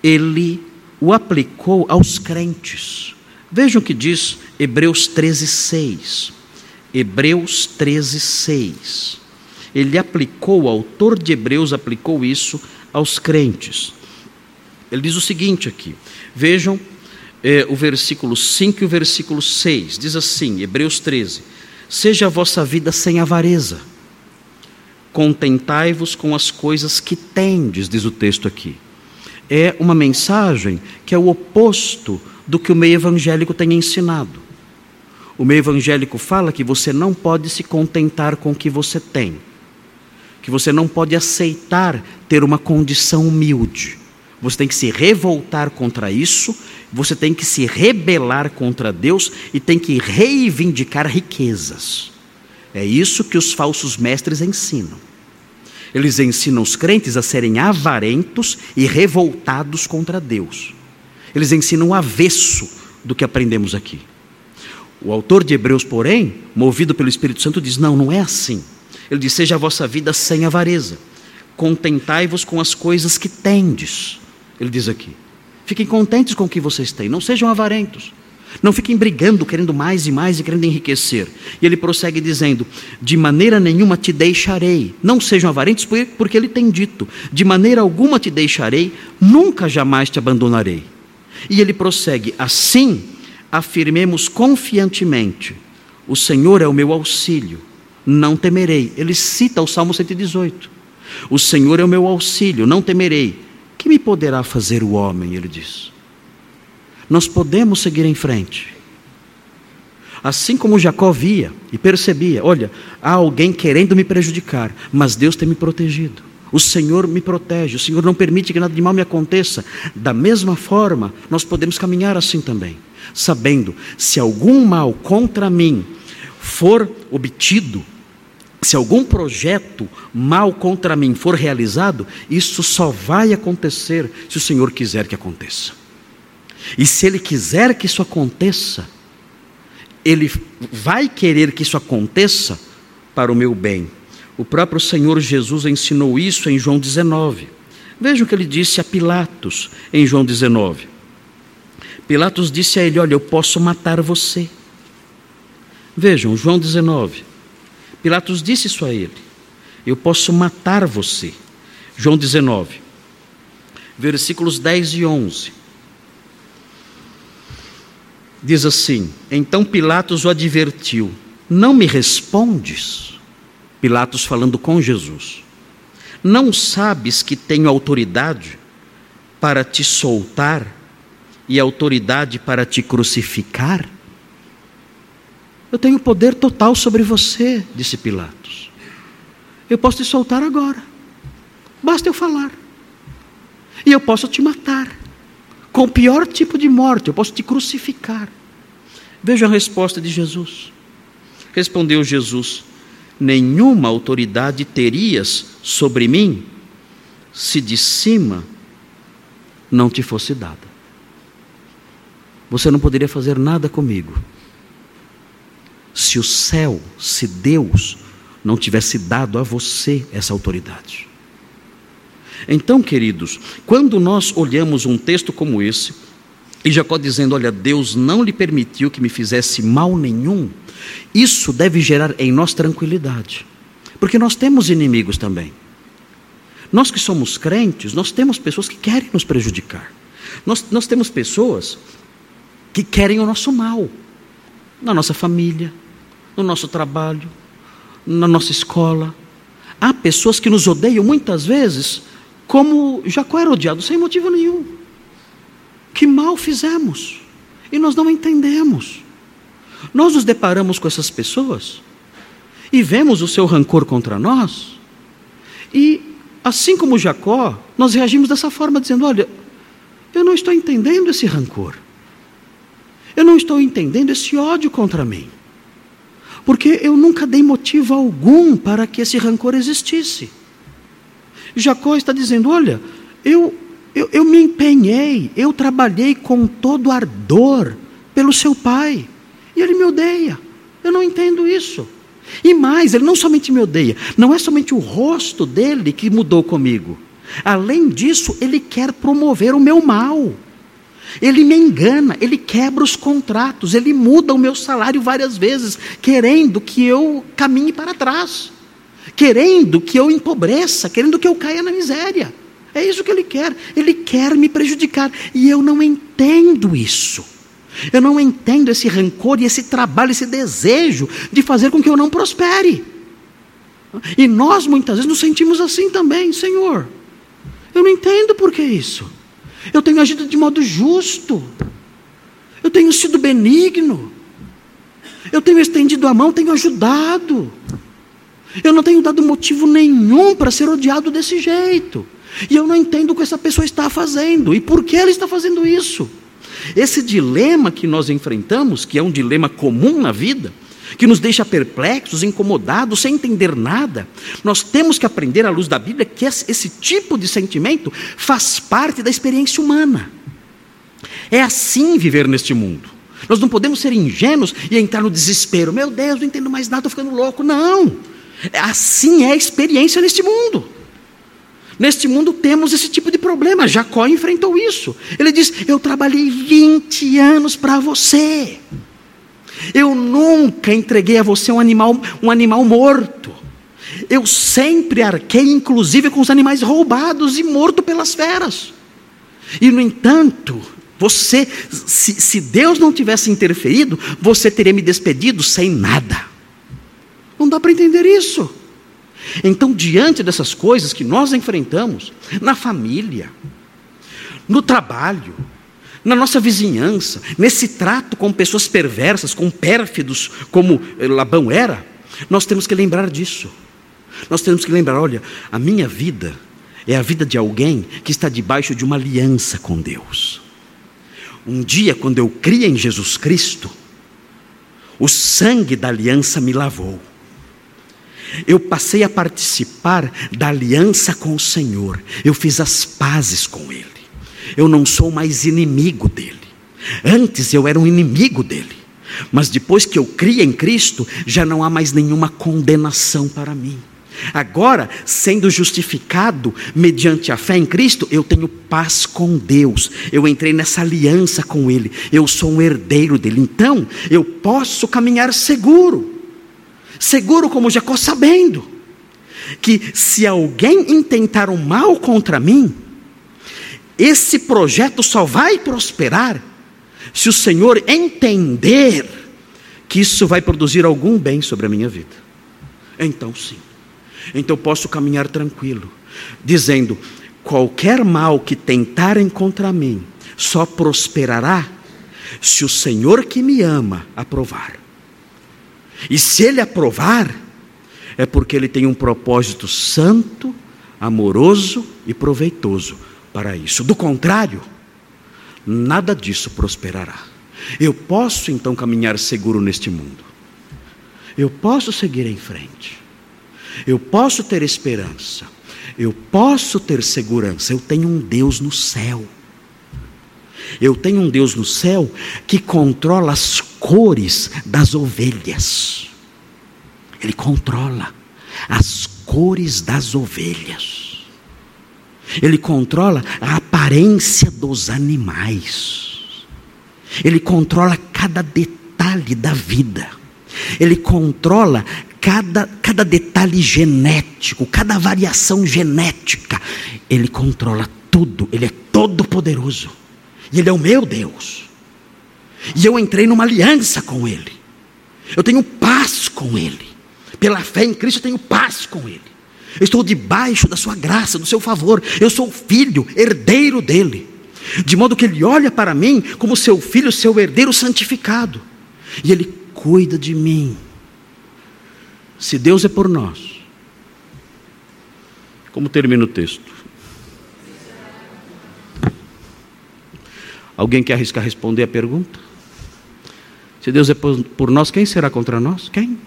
ele o aplicou aos crentes. Vejam o que diz Hebreus 13, 6. Hebreus 13, 6. Ele aplicou, o autor de Hebreus aplicou isso aos crentes. Ele diz o seguinte aqui: vejam é, o versículo 5 e o versículo 6. Diz assim, Hebreus 13: Seja a vossa vida sem avareza, contentai-vos com as coisas que tendes, diz o texto aqui. É uma mensagem que é o oposto do que o meio evangélico tem ensinado. O meio evangélico fala que você não pode se contentar com o que você tem, que você não pode aceitar ter uma condição humilde. Você tem que se revoltar contra isso, você tem que se rebelar contra Deus e tem que reivindicar riquezas. É isso que os falsos mestres ensinam. Eles ensinam os crentes a serem avarentos e revoltados contra Deus. Eles ensinam o avesso do que aprendemos aqui. O autor de Hebreus, porém, movido pelo Espírito Santo, diz: não, não é assim. Ele diz: seja a vossa vida sem avareza, contentai-vos com as coisas que tendes. Ele diz aqui: fiquem contentes com o que vocês têm, não sejam avarentos. Não fiquem brigando, querendo mais e mais e querendo enriquecer. E ele prossegue dizendo: De maneira nenhuma te deixarei. Não sejam avarentos, porque ele tem dito: De maneira alguma te deixarei, nunca jamais te abandonarei. E ele prossegue: Assim, afirmemos confiantemente: O Senhor é o meu auxílio, não temerei. Ele cita o Salmo 118. O Senhor é o meu auxílio, não temerei. Que me poderá fazer o homem? Ele diz nós podemos seguir em frente. Assim como Jacó via e percebia: olha, há alguém querendo me prejudicar, mas Deus tem me protegido. O Senhor me protege, o Senhor não permite que nada de mal me aconteça. Da mesma forma, nós podemos caminhar assim também, sabendo se algum mal contra mim for obtido, se algum projeto mal contra mim for realizado, isso só vai acontecer se o Senhor quiser que aconteça. E se Ele quiser que isso aconteça, Ele vai querer que isso aconteça para o meu bem. O próprio Senhor Jesus ensinou isso em João 19. Vejam o que ele disse a Pilatos em João 19. Pilatos disse a ele: Olha, eu posso matar você. Vejam, João 19. Pilatos disse isso a ele: Eu posso matar você. João 19, versículos 10 e 11 diz assim: Então Pilatos o advertiu: Não me respondes? Pilatos falando com Jesus: Não sabes que tenho autoridade para te soltar e autoridade para te crucificar? Eu tenho poder total sobre você, disse Pilatos. Eu posso te soltar agora, basta eu falar, e eu posso te matar com o pior tipo de morte, eu posso te crucificar. Veja a resposta de Jesus. Respondeu Jesus: Nenhuma autoridade terias sobre mim se de cima não te fosse dada. Você não poderia fazer nada comigo se o céu, se Deus não tivesse dado a você essa autoridade. Então, queridos, quando nós olhamos um texto como esse, e Jacó dizendo: Olha, Deus não lhe permitiu que me fizesse mal nenhum, isso deve gerar em nós tranquilidade, porque nós temos inimigos também. Nós que somos crentes, nós temos pessoas que querem nos prejudicar. Nós, nós temos pessoas que querem o nosso mal, na nossa família, no nosso trabalho, na nossa escola. Há pessoas que nos odeiam muitas vezes como Jacó era odiado sem motivo nenhum. Que mal fizemos e nós não entendemos. Nós nos deparamos com essas pessoas e vemos o seu rancor contra nós, e assim como Jacó, nós reagimos dessa forma, dizendo: Olha, eu não estou entendendo esse rancor, eu não estou entendendo esse ódio contra mim, porque eu nunca dei motivo algum para que esse rancor existisse. Jacó está dizendo: Olha, eu, eu, eu me empenhei, eu trabalhei com todo ardor pelo seu pai, e ele me odeia. Eu não entendo isso. E mais, ele não somente me odeia, não é somente o rosto dele que mudou comigo. Além disso, ele quer promover o meu mal. Ele me engana, ele quebra os contratos, ele muda o meu salário várias vezes, querendo que eu caminhe para trás, querendo que eu empobreça, querendo que eu caia na miséria. É isso que ele quer. Ele quer me prejudicar. E eu não entendo isso. Eu não entendo esse rancor e esse trabalho, esse desejo de fazer com que eu não prospere. E nós muitas vezes nos sentimos assim também, Senhor. Eu não entendo por que isso. Eu tenho agido de modo justo. Eu tenho sido benigno. Eu tenho estendido a mão, tenho ajudado. Eu não tenho dado motivo nenhum para ser odiado desse jeito. E eu não entendo o que essa pessoa está fazendo e por que ela está fazendo isso. Esse dilema que nós enfrentamos, que é um dilema comum na vida, que nos deixa perplexos, incomodados, sem entender nada, nós temos que aprender à luz da Bíblia que esse tipo de sentimento faz parte da experiência humana. É assim viver neste mundo. Nós não podemos ser ingênuos e entrar no desespero. Meu Deus, não entendo mais nada, estou ficando louco. Não. Assim é a experiência neste mundo. Neste mundo temos esse tipo de problema. Jacó enfrentou isso. Ele diz: Eu trabalhei 20 anos para você. Eu nunca entreguei a você um animal, um animal morto. Eu sempre arquei, inclusive, com os animais roubados e mortos pelas feras. E, no entanto, você, se, se Deus não tivesse interferido, você teria me despedido sem nada. Não dá para entender isso. Então, diante dessas coisas que nós enfrentamos, na família, no trabalho, na nossa vizinhança, nesse trato com pessoas perversas, com pérfidos, como Labão era, nós temos que lembrar disso. Nós temos que lembrar: olha, a minha vida é a vida de alguém que está debaixo de uma aliança com Deus. Um dia, quando eu criei em Jesus Cristo, o sangue da aliança me lavou eu passei a participar da aliança com o Senhor, eu fiz as pazes com Ele, eu não sou mais inimigo dele. Antes eu era um inimigo dele, mas depois que eu criei em Cristo, já não há mais nenhuma condenação para mim. Agora, sendo justificado mediante a fé em Cristo, eu tenho paz com Deus. Eu entrei nessa aliança com Ele. Eu sou um herdeiro dele. Então, eu posso caminhar seguro seguro como Jacó, sabendo que se alguém intentar o mal contra mim, esse projeto só vai prosperar se o Senhor entender que isso vai produzir algum bem sobre a minha vida. Então, sim. Então posso caminhar tranquilo, dizendo: qualquer mal que tentarem contra mim só prosperará se o Senhor que me ama aprovar. E se ele aprovar, é porque ele tem um propósito santo, amoroso e proveitoso para isso. Do contrário, nada disso prosperará. Eu posso então caminhar seguro neste mundo. Eu posso seguir em frente. Eu posso ter esperança. Eu posso ter segurança. Eu tenho um Deus no céu. Eu tenho um Deus no céu que controla as cores das ovelhas. Ele controla as cores das ovelhas. Ele controla a aparência dos animais. Ele controla cada detalhe da vida. Ele controla cada, cada detalhe genético, cada variação genética. Ele controla tudo. Ele é todo poderoso. E Ele é o meu Deus. E eu entrei numa aliança com Ele. Eu tenho paz com Ele. Pela fé em Cristo eu tenho paz com Ele. Eu estou debaixo da Sua graça, do Seu favor. Eu sou filho, herdeiro dEle. De modo que Ele olha para mim como seu filho, seu herdeiro santificado. E Ele cuida de mim. Se Deus é por nós, como termina o texto? Alguém quer arriscar responder a pergunta? Se Deus é por, nós, quem será contra nós? Quem?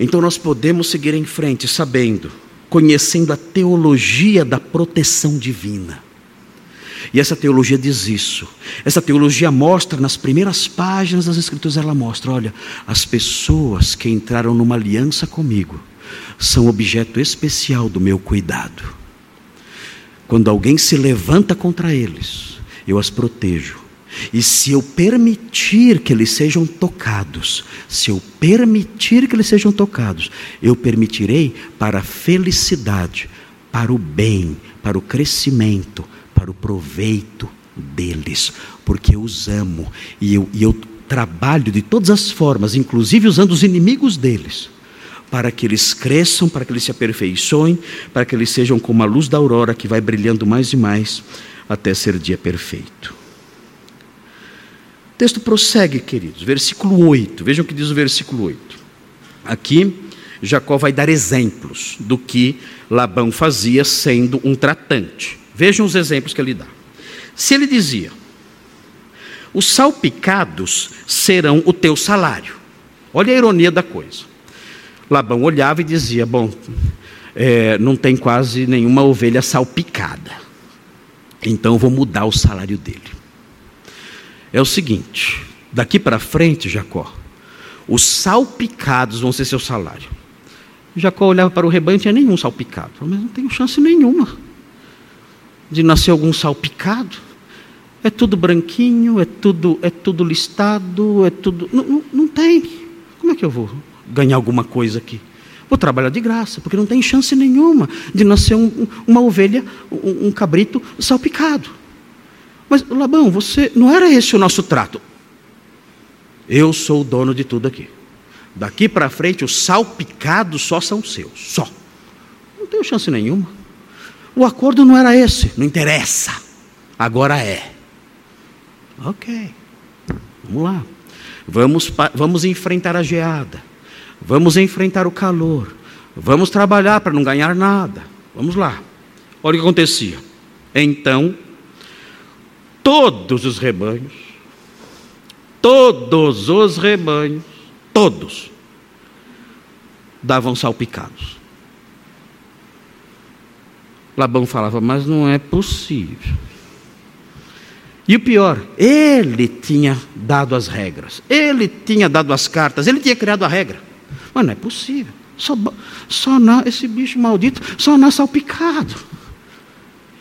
Então nós podemos seguir em frente sabendo, conhecendo a teologia da proteção divina. E essa teologia diz isso. Essa teologia mostra nas primeiras páginas das Escrituras, ela mostra: olha, as pessoas que entraram numa aliança comigo são objeto especial do meu cuidado. Quando alguém se levanta contra eles, eu as protejo. E se eu permitir que eles sejam tocados, se eu permitir que eles sejam tocados, eu permitirei para a felicidade, para o bem, para o crescimento, para o proveito deles, porque eu os amo e eu, e eu trabalho de todas as formas, inclusive usando os inimigos deles, para que eles cresçam, para que eles se aperfeiçoem, para que eles sejam como a luz da aurora que vai brilhando mais e mais até ser dia perfeito. O texto prossegue, queridos, versículo 8, vejam o que diz o versículo 8. Aqui, Jacó vai dar exemplos do que Labão fazia sendo um tratante. Vejam os exemplos que ele dá. Se ele dizia: Os salpicados serão o teu salário. Olha a ironia da coisa. Labão olhava e dizia: Bom, é, não tem quase nenhuma ovelha salpicada. Então vou mudar o salário dele. É o seguinte: daqui para frente, Jacó, os salpicados vão ser seu salário. Jacó olhava para o rebanho e tinha nenhum salpicado. Mas não tenho chance nenhuma de nascer algum salpicado. É tudo branquinho, é tudo, é tudo listado, é tudo. Não, não, não tem. Como é que eu vou ganhar alguma coisa aqui? Vou trabalhar de graça, porque não tem chance nenhuma de nascer um, uma ovelha, um, um cabrito salpicado. Mas, Labão, você não era esse o nosso trato? Eu sou o dono de tudo aqui. Daqui para frente, os salpicados só são seus. Só. Não tenho chance nenhuma. O acordo não era esse, não interessa. Agora é. Ok, vamos lá. Vamos, vamos enfrentar a geada. Vamos enfrentar o calor. Vamos trabalhar para não ganhar nada. Vamos lá. Olha o que acontecia. Então, todos os rebanhos, todos os rebanhos, todos, davam salpicados. Labão falava, mas não é possível. E o pior, ele tinha dado as regras, ele tinha dado as cartas, ele tinha criado a regra. Mas não é possível. Só, só na, esse bicho maldito só nasce salpicado.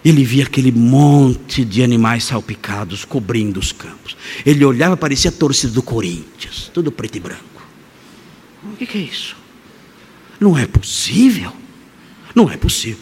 Ele via aquele monte de animais salpicados cobrindo os campos. Ele olhava, parecia a torcida do Corinthians, tudo preto e branco. O que é isso? Não é possível. Não é possível.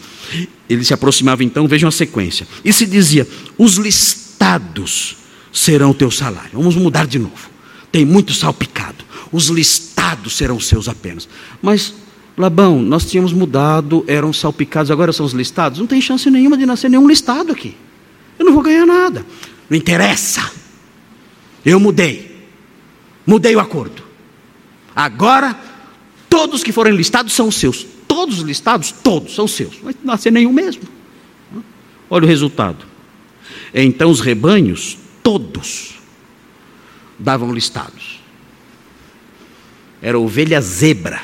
Ele se aproximava então, vejam a sequência. E se dizia: os listados serão o teu salário. Vamos mudar de novo. Tem muito salpicado. Os listados serão seus apenas. Mas, Labão, nós tínhamos mudado, eram salpicados, agora são os listados. Não tem chance nenhuma de nascer nenhum listado aqui. Eu não vou ganhar nada. Não interessa. Eu mudei. Mudei o acordo. Agora, todos que forem listados são seus todos os listados, todos são seus. Não vai nascer nenhum mesmo. Olha o resultado. Então os rebanhos, todos, davam listados. Era ovelha zebra.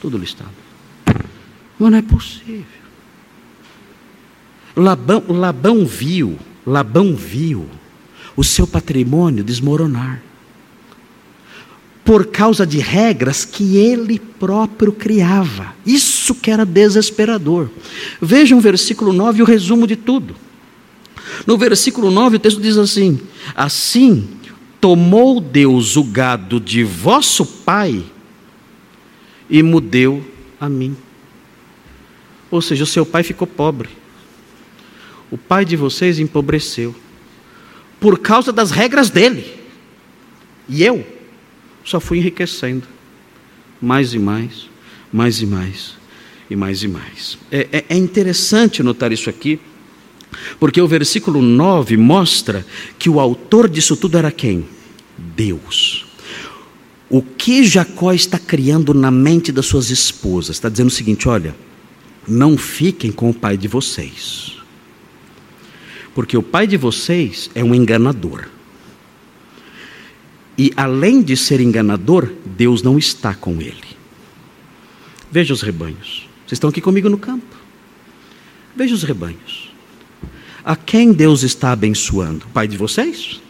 Tudo listado. Mas não é possível. Labão, Labão viu, Labão viu o seu patrimônio desmoronar por causa de regras que ele próprio criava. Isso que era desesperador. Vejam o versículo 9, o resumo de tudo. No versículo 9, o texto diz assim: Assim tomou Deus o gado de vosso pai e mudeu a mim. Ou seja, o seu pai ficou pobre. O pai de vocês empobreceu por causa das regras dele. E eu só fui enriquecendo. Mais e mais, mais e mais, e mais e mais. É, é, é interessante notar isso aqui, porque o versículo 9 mostra que o autor disso tudo era quem? Deus. o que Jacó está criando na mente das suas esposas? Está dizendo o seguinte: olha, não fiquem com o pai de vocês, porque o pai de vocês é um enganador. E além de ser enganador, Deus não está com ele. Veja os rebanhos. Vocês estão aqui comigo no campo. Veja os rebanhos. A quem Deus está abençoando? O pai de vocês?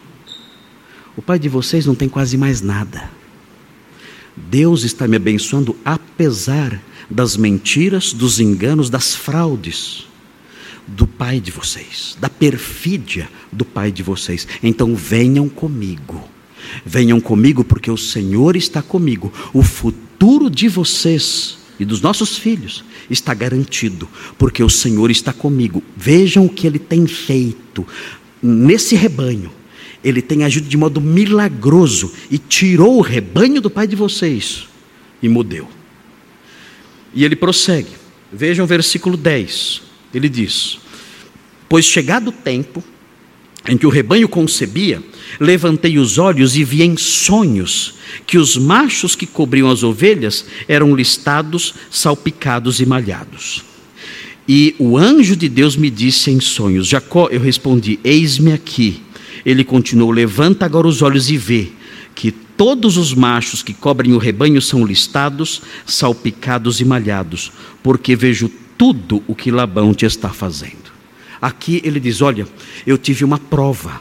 O pai de vocês não tem quase mais nada. Deus está me abençoando apesar das mentiras, dos enganos, das fraudes do pai de vocês, da perfídia do pai de vocês. Então venham comigo. Venham comigo porque o Senhor está comigo. O futuro de vocês e dos nossos filhos está garantido, porque o Senhor está comigo. Vejam o que ele tem feito nesse rebanho. Ele tem agido de modo milagroso e tirou o rebanho do pai de vocês e mudeu. E ele prossegue. Vejam o versículo 10. Ele diz: Pois chegado o tempo em que o rebanho concebia, levantei os olhos e vi em sonhos que os machos que cobriam as ovelhas eram listados, salpicados e malhados. E o anjo de Deus me disse em sonhos: Jacó, eu respondi: Eis-me aqui. Ele continuou: Levanta agora os olhos e vê que todos os machos que cobrem o rebanho são listados, salpicados e malhados, porque vejo tudo o que Labão te está fazendo. Aqui ele diz: Olha, eu tive uma prova.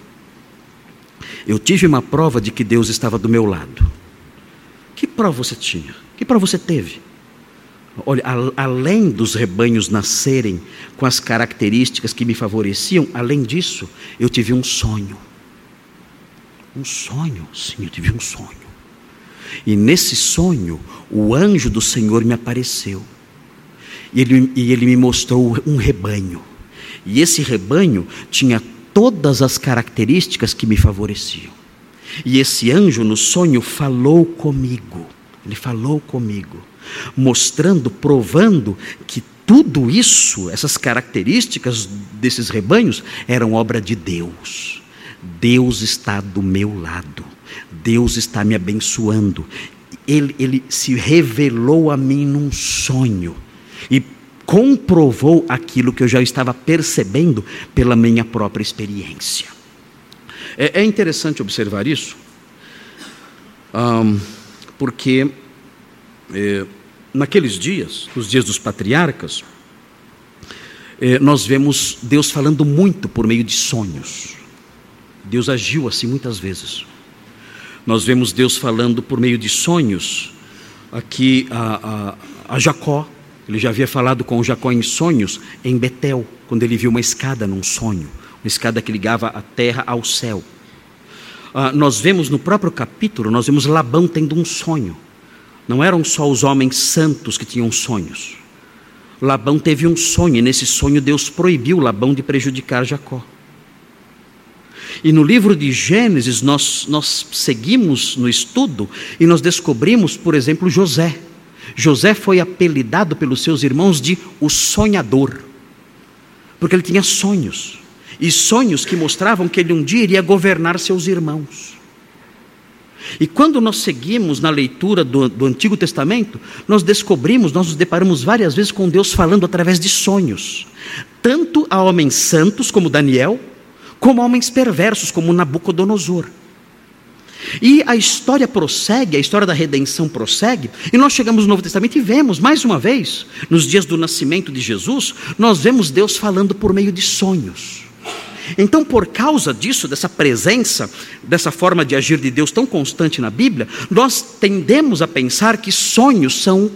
Eu tive uma prova de que Deus estava do meu lado. Que prova você tinha? Que prova você teve? Olha, além dos rebanhos nascerem com as características que me favoreciam, além disso, eu tive um sonho. Um sonho, sim, eu tive um sonho. E nesse sonho, o anjo do Senhor me apareceu. E ele, e ele me mostrou um rebanho. E esse rebanho tinha todas as características que me favoreciam. E esse anjo no sonho falou comigo. Ele falou comigo, mostrando, provando que tudo isso, essas características desses rebanhos, eram obra de Deus. Deus está do meu lado. Deus está me abençoando. Ele, ele se revelou a mim num sonho. E comprovou aquilo que eu já estava percebendo pela minha própria experiência. É, é interessante observar isso, um, porque é, naqueles dias, os dias dos patriarcas, é, nós vemos Deus falando muito por meio de sonhos. Deus agiu assim muitas vezes. Nós vemos Deus falando por meio de sonhos aqui a, a, a Jacó, ele já havia falado com Jacó em sonhos em Betel, quando ele viu uma escada num sonho, uma escada que ligava a terra ao céu. Ah, nós vemos no próprio capítulo, nós vemos Labão tendo um sonho. Não eram só os homens santos que tinham sonhos. Labão teve um sonho, e nesse sonho Deus proibiu Labão de prejudicar Jacó. E no livro de Gênesis, nós, nós seguimos no estudo e nós descobrimos, por exemplo, José. José foi apelidado pelos seus irmãos de o sonhador, porque ele tinha sonhos, e sonhos que mostravam que ele um dia iria governar seus irmãos. E quando nós seguimos na leitura do, do, Antigo Testamento, nós descobrimos, nós nos deparamos várias vezes com Deus falando através de sonhos, tanto a homens santos como Daniel, como homens perversos como Nabucodonosor. E a história prossegue, a história da redenção prossegue, e nós chegamos no Novo Testamento e vemos, mais uma vez, nos dias do nascimento de Jesus, nós vemos Deus falando por meio de sonhos. Então, por causa disso, dessa presença, dessa forma de agir de Deus tão constante na Bíblia, nós tendemos a pensar que sonhos são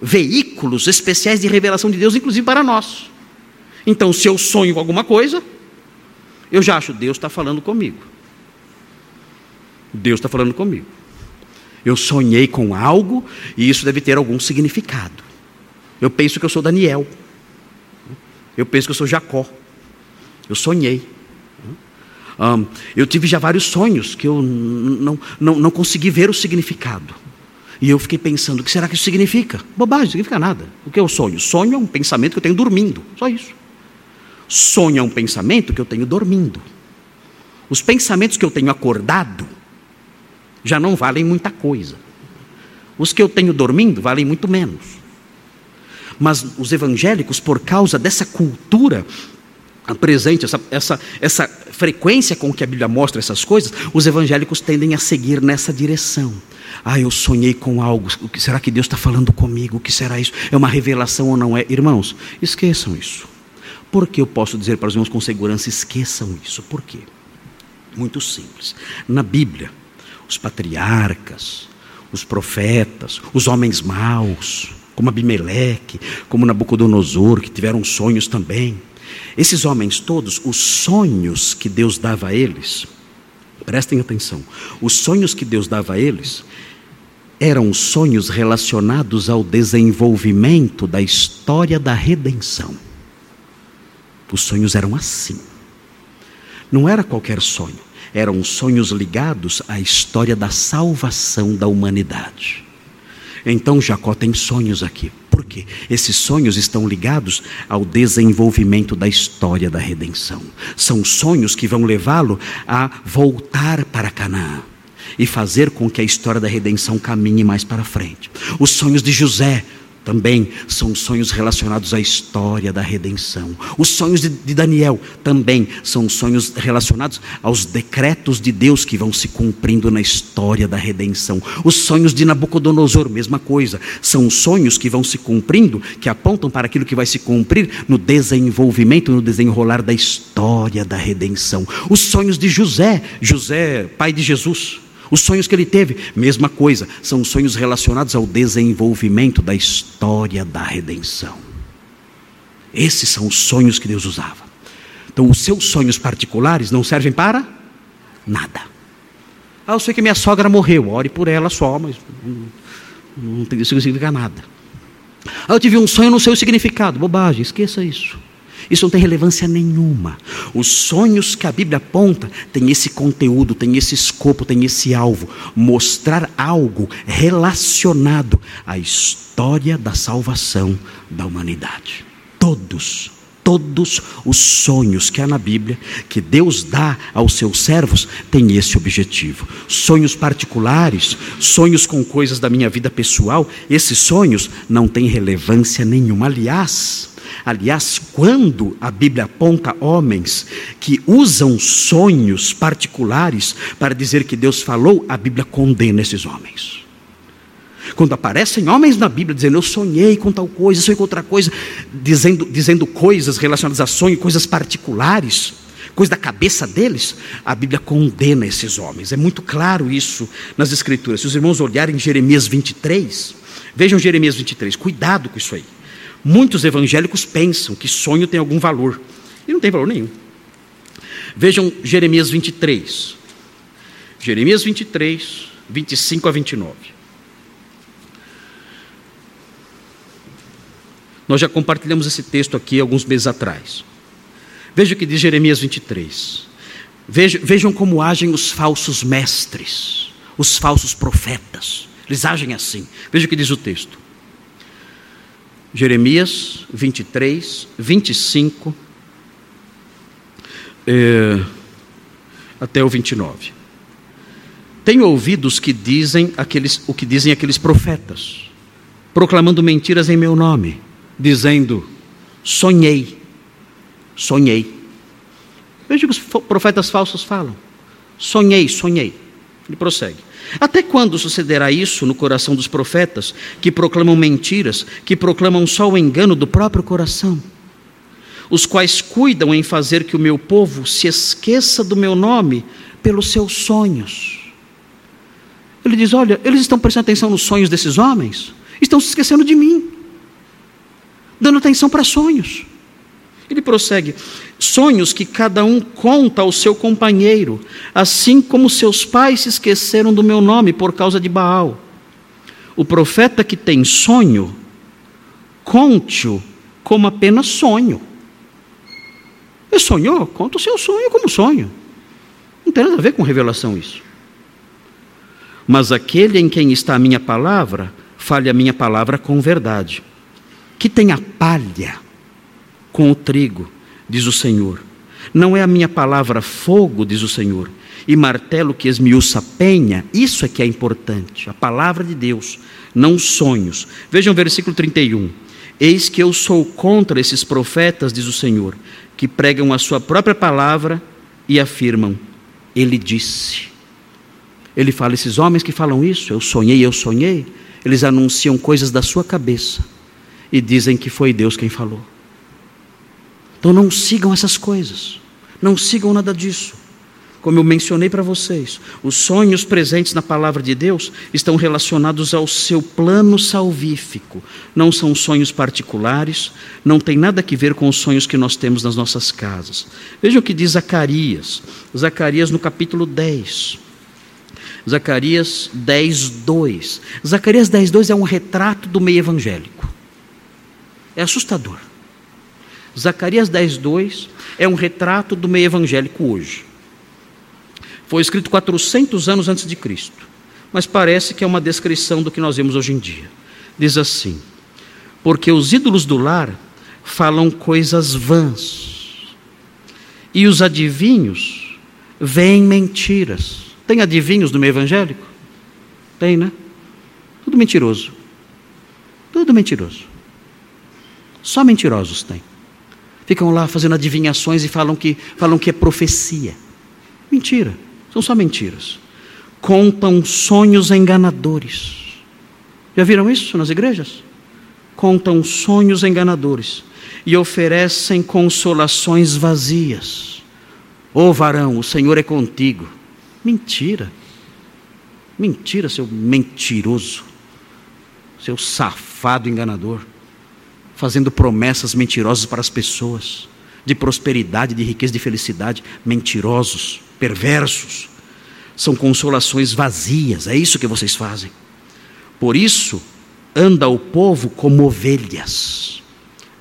veículos especiais de revelação de Deus, inclusive para nós. Então, se eu sonho alguma coisa, eu já acho Deus está falando comigo. Deus está falando comigo. Eu sonhei com algo e isso deve ter algum significado. Eu penso que eu sou Daniel. Eu penso que eu sou Jacó. Eu sonhei. Um, eu tive já vários sonhos que eu não, não, não consegui ver o significado. E eu fiquei pensando, o que será que isso significa? Bobagem, não significa nada. O que é o sonho? Sonho é um pensamento que eu tenho dormindo. Só isso. Sonho é um pensamento que eu tenho dormindo. Os pensamentos que eu tenho acordado já não valem muita coisa. Os que eu tenho dormindo valem muito menos. Mas os evangélicos, por causa dessa cultura presente, essa, essa, essa frequência com que a Bíblia mostra essas coisas, os evangélicos tendem a seguir nessa direção. Ah, eu sonhei com algo. O que será que Deus está falando comigo? O que será isso? É uma revelação ou não é? Irmãos, esqueçam isso. Por que eu posso dizer para os irmãos com segurança, esqueçam isso? Por quê? Muito simples. Na Bíblia, os patriarcas, os profetas, os homens maus, como Abimeleque, como Nabucodonosor, que tiveram sonhos também. Esses homens todos, os sonhos que Deus dava a eles, prestem atenção, os sonhos que Deus dava a eles eram sonhos relacionados ao desenvolvimento da história da redenção. Os sonhos eram assim. Não era qualquer sonho, eram sonhos ligados à história da salvação da humanidade. Então Jacó tem sonhos aqui. Por quê? Esses sonhos estão ligados ao desenvolvimento da história da redenção. São sonhos que vão levá-lo a voltar para Canaã e fazer com que a história da redenção caminhe mais para frente. Os sonhos de José também são sonhos relacionados à história da redenção. Os sonhos de, de, Daniel também são sonhos relacionados aos decretos de Deus que vão se cumprindo na história da redenção. Os sonhos de Nabucodonosor, mesma coisa, são sonhos que vão se cumprindo, que apontam para aquilo que vai se cumprir no desenvolvimento, no desenrolar da história da redenção. Os sonhos de José, José, pai de Jesus os sonhos que ele teve, mesma coisa, são sonhos relacionados ao desenvolvimento da história da redenção. Esses são os sonhos que Deus usava. Então, os seus sonhos particulares não servem para nada. Ah, eu sei que minha sogra morreu, ore por ela só, mas não, não significa nada. Ah, eu tive um sonho, não sei o significado. Bobagem, esqueça isso. Isso não tem relevância nenhuma. Os sonhos que a Bíblia aponta têm esse conteúdo, têm esse escopo, têm esse alvo mostrar algo relacionado à história da salvação da humanidade. Todos todos os sonhos que há na Bíblia, que Deus dá aos seus servos, têm esse objetivo. Sonhos particulares, sonhos com coisas da minha vida pessoal, esses sonhos não têm relevância nenhuma. Aliás, Aliás, quando a Bíblia aponta homens que usam sonhos particulares para dizer que Deus falou, a Bíblia condena esses homens. Quando aparecem homens na Bíblia dizendo eu sonhei com tal coisa, sonhei com outra coisa, dizendo, dizendo coisas relacionadas a sonho, coisas particulares, coisa da cabeça deles, a Bíblia condena esses homens. É muito claro isso nas Escrituras. Se os irmãos olharem Jeremias 23, vejam Jeremias 23, cuidado com isso aí. Muitos evangélicos pensam que sonho tem algum valor, e não tem valor nenhum. Vejam Jeremias 23. Jeremias 23, 25 a 29. Nós já compartilhamos esse texto aqui alguns meses atrás. Veja o que diz Jeremias 23. Vejam, vejam como agem os falsos mestres, os falsos profetas. Eles agem assim. Veja o que diz o texto. Jeremias 23, 25 é, até o 29. Tenho ouvido os que dizem aqueles, o que dizem aqueles profetas, proclamando mentiras em meu nome, dizendo: sonhei, sonhei. Veja o que os profetas falsos falam. Sonhei, sonhei. Ele prossegue. Até quando sucederá isso no coração dos profetas, que proclamam mentiras, que proclamam só o engano do próprio coração? Os quais cuidam em fazer que o meu povo se esqueça do meu nome pelos seus sonhos. Ele diz: Olha, eles estão prestando atenção nos sonhos desses homens, estão se esquecendo de mim, dando atenção para sonhos. Ele prossegue: sonhos que cada um conta ao seu companheiro, assim como seus pais se esqueceram do meu nome por causa de Baal. O profeta que tem sonho, conte-o como apenas sonho. Ele sonhou? Conta o seu sonho como sonho. Não tem nada a ver com revelação isso. Mas aquele em quem está a minha palavra, fale a minha palavra com verdade. Que tem a palha com o trigo, diz o Senhor. Não é a minha palavra fogo, diz o Senhor, e martelo que esmiuça penha? Isso é que é importante, a palavra de Deus, não sonhos. Vejam o versículo 31. Eis que eu sou contra esses profetas, diz o Senhor, que pregam a sua própria palavra e afirmam: Ele disse. Ele fala: esses homens que falam isso, eu sonhei, eu sonhei, eles anunciam coisas da sua cabeça e dizem que foi Deus quem falou. Então não sigam essas coisas, não sigam nada disso. Como eu mencionei para vocês, os sonhos presentes na palavra de Deus estão relacionados ao seu plano salvífico. Não são sonhos particulares, não tem nada a ver com os sonhos que nós temos nas nossas casas. Veja o que diz Zacarias, Zacarias no capítulo 10. Zacarias 10, 2. Zacarias 10, 2 é um retrato do meio evangélico. É assustador. Zacarias 10, 2 é um retrato do meio evangélico hoje. Foi escrito 400 anos antes de Cristo, mas parece que é uma descrição do que nós vemos hoje em dia. Diz assim: Porque os ídolos do lar falam coisas vãs, e os adivinhos veem mentiras. Tem adivinhos no meio evangélico? Tem, né? Tudo mentiroso. Tudo mentiroso. Só mentirosos tem. Ficam lá fazendo adivinhações e falam que, falam que é profecia. Mentira. São só mentiras. Contam sonhos enganadores. Já viram isso nas igrejas? Contam sonhos enganadores e oferecem consolações vazias. Ô oh, varão, o Senhor é contigo. Mentira. Mentira, seu mentiroso. Seu safado enganador. Fazendo promessas mentirosas para as pessoas. De prosperidade, de riqueza, de felicidade. Mentirosos, perversos. São consolações vazias. É isso que vocês fazem. Por isso, anda o povo como ovelhas,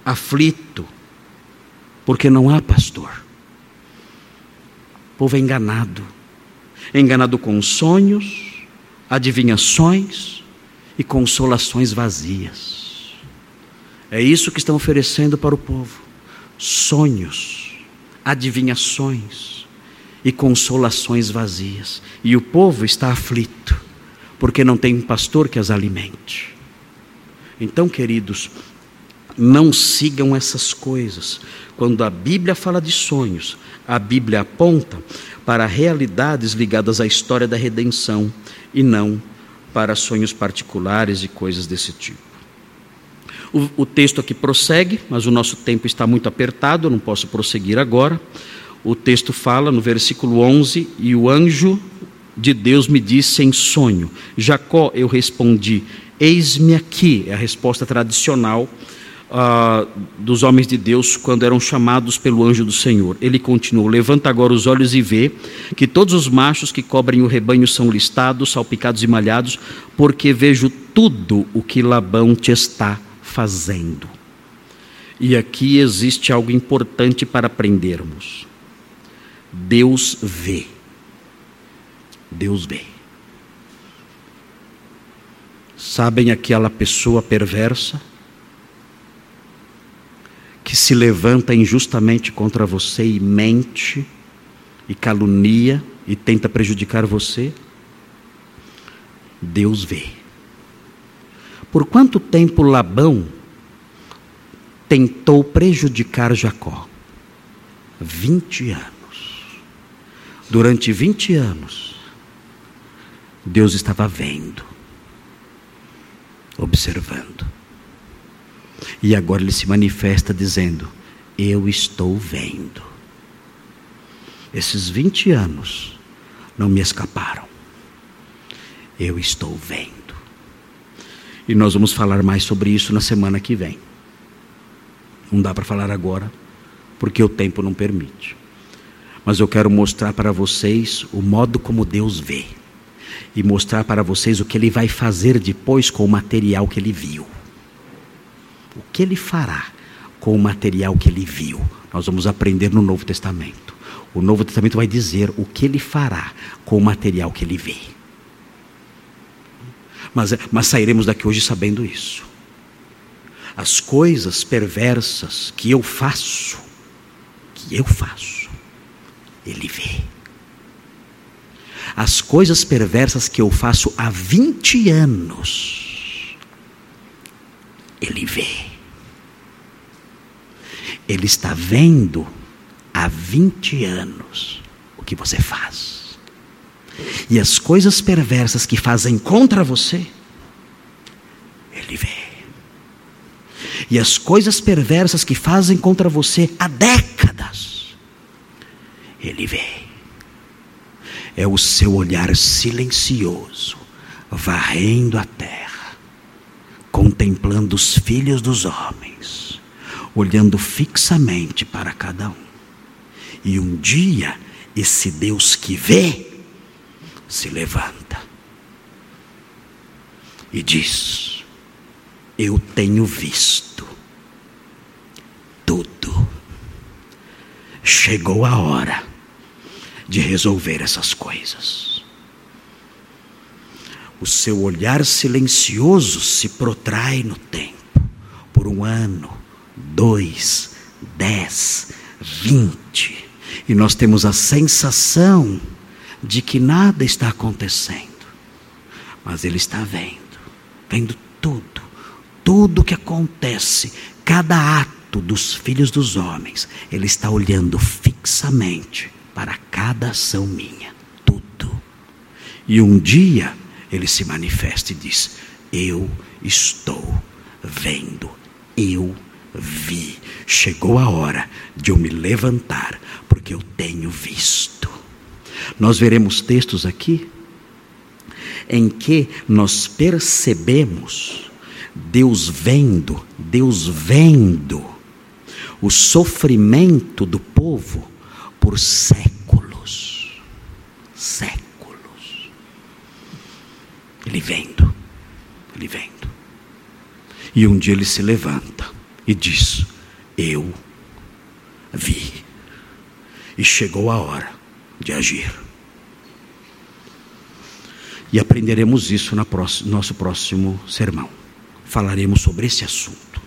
aflito, porque não há pastor. O povo é enganado enganado com sonhos, adivinhações e consolações vazias. É isso que estão oferecendo para o povo: sonhos, adivinhações e consolações vazias. E o povo está aflito, porque não tem um pastor que as alimente. Então, queridos, não sigam essas coisas. Quando a Bíblia fala de sonhos, a Bíblia aponta para realidades ligadas à história da redenção e não para sonhos particulares e coisas desse tipo. O, o, texto aqui prossegue, mas o nosso tempo está muito apertado, eu não posso prosseguir agora. O texto fala no versículo 11: E o anjo de Deus me disse em sonho: Jacó, eu respondi: Eis-me aqui. É a resposta tradicional uh, dos homens de Deus quando eram chamados pelo anjo do Senhor. Ele continuou: Levanta agora os olhos e vê que todos os machos que cobrem o rebanho são listados, salpicados e malhados, porque vejo tudo o que Labão te está fazendo. E aqui existe algo importante para aprendermos. Deus vê. Deus vê. Sabem aquela pessoa perversa que se levanta injustamente contra você e mente e calunia e tenta prejudicar você, Deus vê. Por quanto tempo Labão tentou prejudicar Jacó? 20 anos. Durante 20 anos, Deus estava vendo, observando. E agora ele se manifesta dizendo: Eu estou vendo. Esses 20 anos não me escaparam. Eu estou vendo. E nós vamos falar mais sobre isso na semana que vem. Não dá para falar agora, porque o tempo não permite. Mas eu quero mostrar para vocês o modo como Deus vê. E mostrar para vocês o que Ele vai fazer depois com o material que Ele viu o que ele fará com o material que ele viu. Nós vamos aprender no Novo Testamento. O Novo Testamento vai dizer o que ele fará com o material que ele vê. Mas, mas sairemos daqui hoje sabendo isso. As coisas perversas que eu faço, que eu faço, Ele vê. As coisas perversas que eu faço há 20 anos, Ele vê. Ele está vendo há 20 anos o que você faz. E as coisas perversas que fazem contra você, Ele vê. E as coisas perversas que fazem contra você há décadas, Ele vê. É o seu olhar silencioso, varrendo a terra, contemplando os filhos dos homens, olhando fixamente para cada um. E um dia, esse Deus que vê, se levanta e diz: Eu tenho visto tudo. Chegou a hora de resolver essas coisas. O seu olhar silencioso se protrai no tempo por um ano, dois, dez, vinte, e nós temos a sensação de que nada está acontecendo, mas Ele está vendo, vendo tudo, tudo que acontece, cada ato dos filhos dos homens, Ele está olhando fixamente para cada ação minha, tudo. E um dia Ele se manifesta e diz: Eu estou vendo, eu vi. Chegou a hora de eu me levantar, porque eu tenho visto. Nós veremos textos aqui em que nós percebemos Deus vendo, Deus vendo o sofrimento do povo por séculos. Séculos. Ele vendo, ele vendo. E um dia ele se levanta e diz: Eu vi. E chegou a hora de agir. E aprenderemos isso no nosso próximo sermão. Falaremos sobre esse assunto.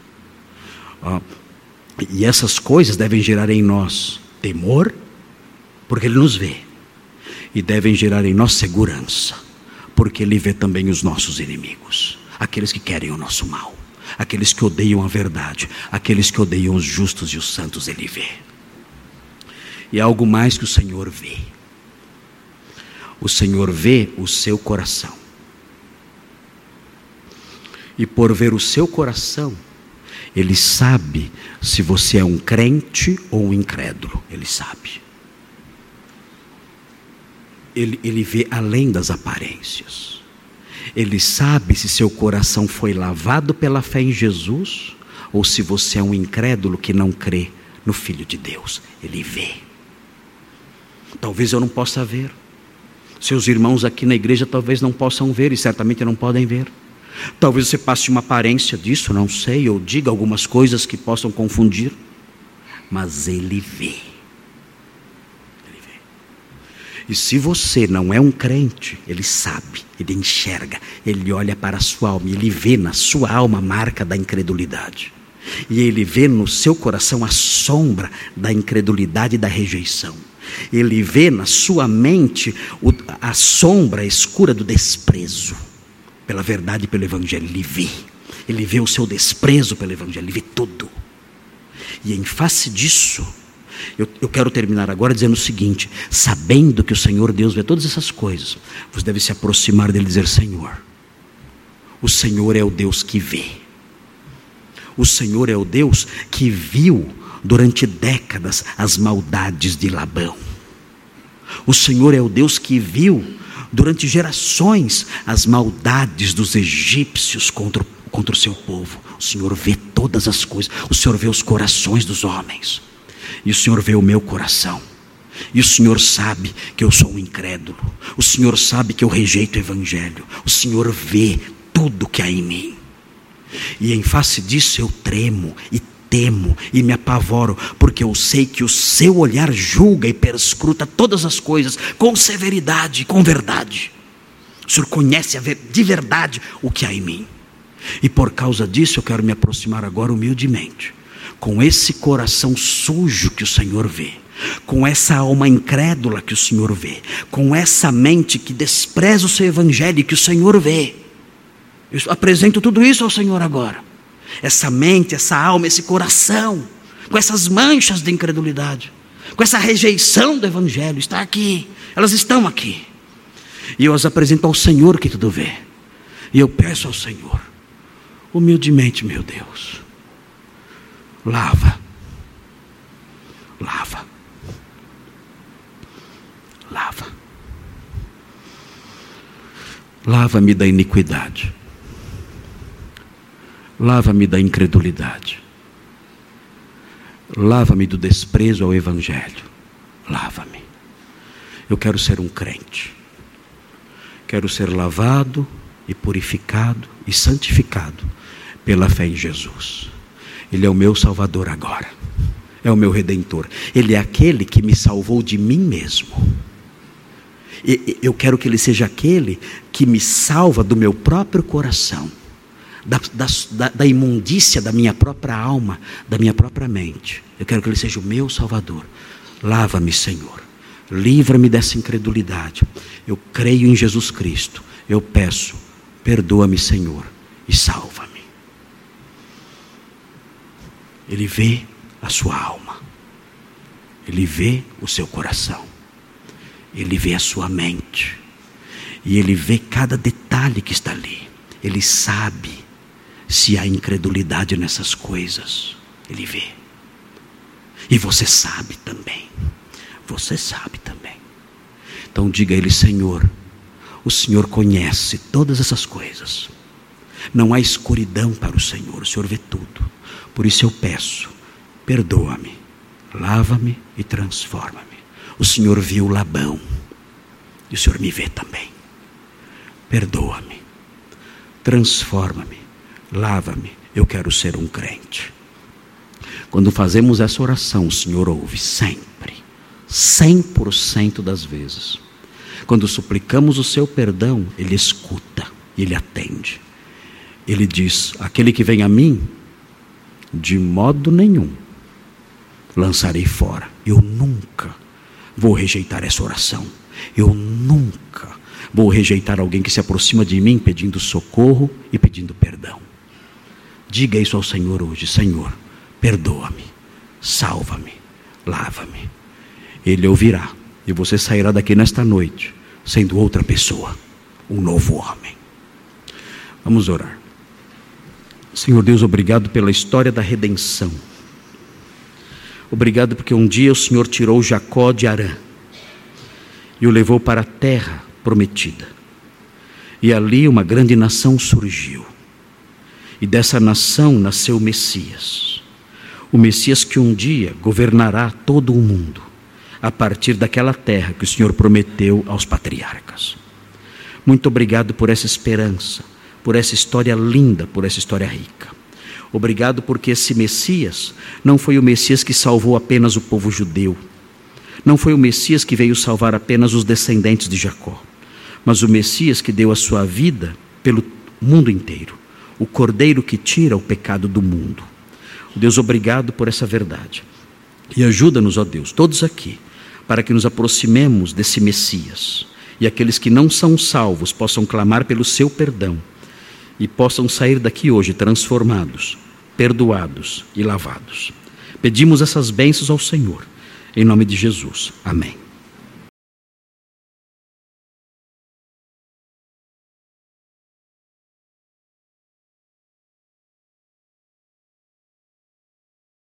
E essas coisas devem gerar em nós temor, porque Ele nos vê, e devem gerar em nós segurança, porque Ele vê também os nossos inimigos, aqueles que querem o nosso mal, aqueles que odeiam a verdade, aqueles que odeiam os justos e os santos, Ele vê. E algo mais que o Senhor vê. O Senhor vê o seu coração. E por ver o seu coração, ele sabe se você é um crente ou um incrédulo. Ele sabe. Ele, ele vê além das aparências. Ele sabe se seu coração foi lavado pela fé em Jesus ou se você é um incrédulo que não crê no Filho de Deus. Ele vê. Talvez eu não possa ver. Seus irmãos aqui na igreja talvez não possam ver e certamente não podem ver. Talvez você passe uma aparência disso, não sei, ou diga algumas coisas que possam confundir, mas ele vê. Ele vê. E se você não é um crente, ele sabe, ele enxerga, ele olha para a sua alma, ele vê na sua alma a marca da incredulidade. E ele vê no seu coração a sombra da incredulidade e da rejeição. Ele vê na sua mente a sombra escura do desprezo pela verdade e pelo Evangelho. Ele vê. Ele vê o seu desprezo pelo Evangelho, ele vê tudo. E em face disso, eu, eu, quero terminar agora dizendo o seguinte: sabendo que o Senhor Deus vê todas essas coisas, você deve se aproximar dele e dizer: Senhor, o Senhor é o Deus que vê. O Senhor é o Deus que viu durante décadas as maldades de Labão. O Senhor é o Deus que viu durante gerações as maldades dos egípcios contra, contra o seu povo. O Senhor vê todas as coisas, o Senhor vê os corações dos homens, e o Senhor vê o meu coração. E o Senhor sabe que eu sou um incrédulo. O Senhor sabe que eu rejeito o Evangelho. O Senhor vê tudo que há em mim. E em face disso eu tremo e temo e me apavoro, porque eu sei que o seu olhar julga e perscruta todas as coisas com severidade com verdade. O Senhor conhece de verdade o que há em mim. E por causa disso eu quero me aproximar agora humildemente, com esse coração sujo que o Senhor vê, com essa alma incrédula que o Senhor vê, com essa mente que despreza o seu evangelho que o Senhor vê. Eu apresento tudo isso ao Senhor agora. Essa mente, essa alma, esse coração, com essas manchas de incredulidade, com essa rejeição do evangelho, está aqui. Elas estão aqui. E eu as apresento ao Senhor que tudo vê. E eu peço ao Senhor, humildemente, meu Deus, lava, lava lava. Lava-me da iniquidade. Lava-me da incredulidade. Lava-me do desprezo ao Evangelho. Lava-me. Eu quero ser um crente. Quero ser lavado e purificado e santificado pela fé em Jesus. Ele é o meu Salvador agora. É o meu redentor. Ele é aquele que me salvou de mim mesmo eu quero que Ele seja aquele que me salva do meu próprio coração, da, da, da imundícia da minha própria alma, da minha própria mente. Eu quero que Ele seja o meu Salvador. Lava-me, Senhor. Livra-me dessa incredulidade. Eu creio em Jesus Cristo. Eu peço, perdoa-me, Senhor, e salva-me. Ele vê a sua alma. Ele vê o seu coração. Ele vê a sua mente. E ele vê cada detalhe que está ali. Ele sabe se há incredulidade nessas coisas. Ele vê. E você sabe também. Você sabe também. Então diga a Ele, Senhor, o Senhor conhece todas essas coisas. Não há escuridão para o Senhor, o Senhor vê tudo. Por isso eu peço, perdoa-me, lava-me e transforma-me. O Senhor viu Labão e o Senhor me vê também. Perdoa-me, transforma-me, lava-me. Eu quero ser um crente. Quando fazemos essa oração, o Senhor ouve sempre, 100% das vezes. Quando suplicamos o seu perdão, Ele escuta Ele atende. Ele diz: Aquele que vem a mim, de modo nenhum lançarei fora. Eu nunca vou rejeitar essa oração. Eu nunca vou rejeitar alguém que se aproxima de mim pedindo socorro e pedindo perdão. Diga isso ao Senhor hoje: Senhor, perdoa-me, salva-me, lava-me. Ele ouvirá e você sairá daqui nesta noite sendo outra pessoa, um novo homem. Vamos orar. Senhor Deus, obrigado pela história da redenção. Obrigado porque um dia o Senhor tirou Jacó de Arã e o levou para a terra prometida. E ali uma grande nação surgiu. E dessa nação nasceu o Messias. O Messias que um dia governará todo o mundo, a partir daquela terra que o Senhor prometeu aos patriarcas. Muito obrigado por essa esperança, por essa história linda, por essa história rica. Obrigado porque esse Messias não foi o Messias que salvou apenas o povo judeu. Não foi o Messias que veio salvar apenas os descendentes de Jacó, mas o Messias que deu a sua vida pelo mundo inteiro, o Cordeiro que tira o pecado do mundo. Deus, obrigado por essa verdade. E ajuda-nos, ó Deus, todos aqui, para que nos aproximemos desse Messias e aqueles que não são salvos possam clamar pelo seu perdão e possam sair daqui hoje transformados perdoados e lavados. Pedimos essas bênçãos ao Senhor, em nome de Jesus. Amém.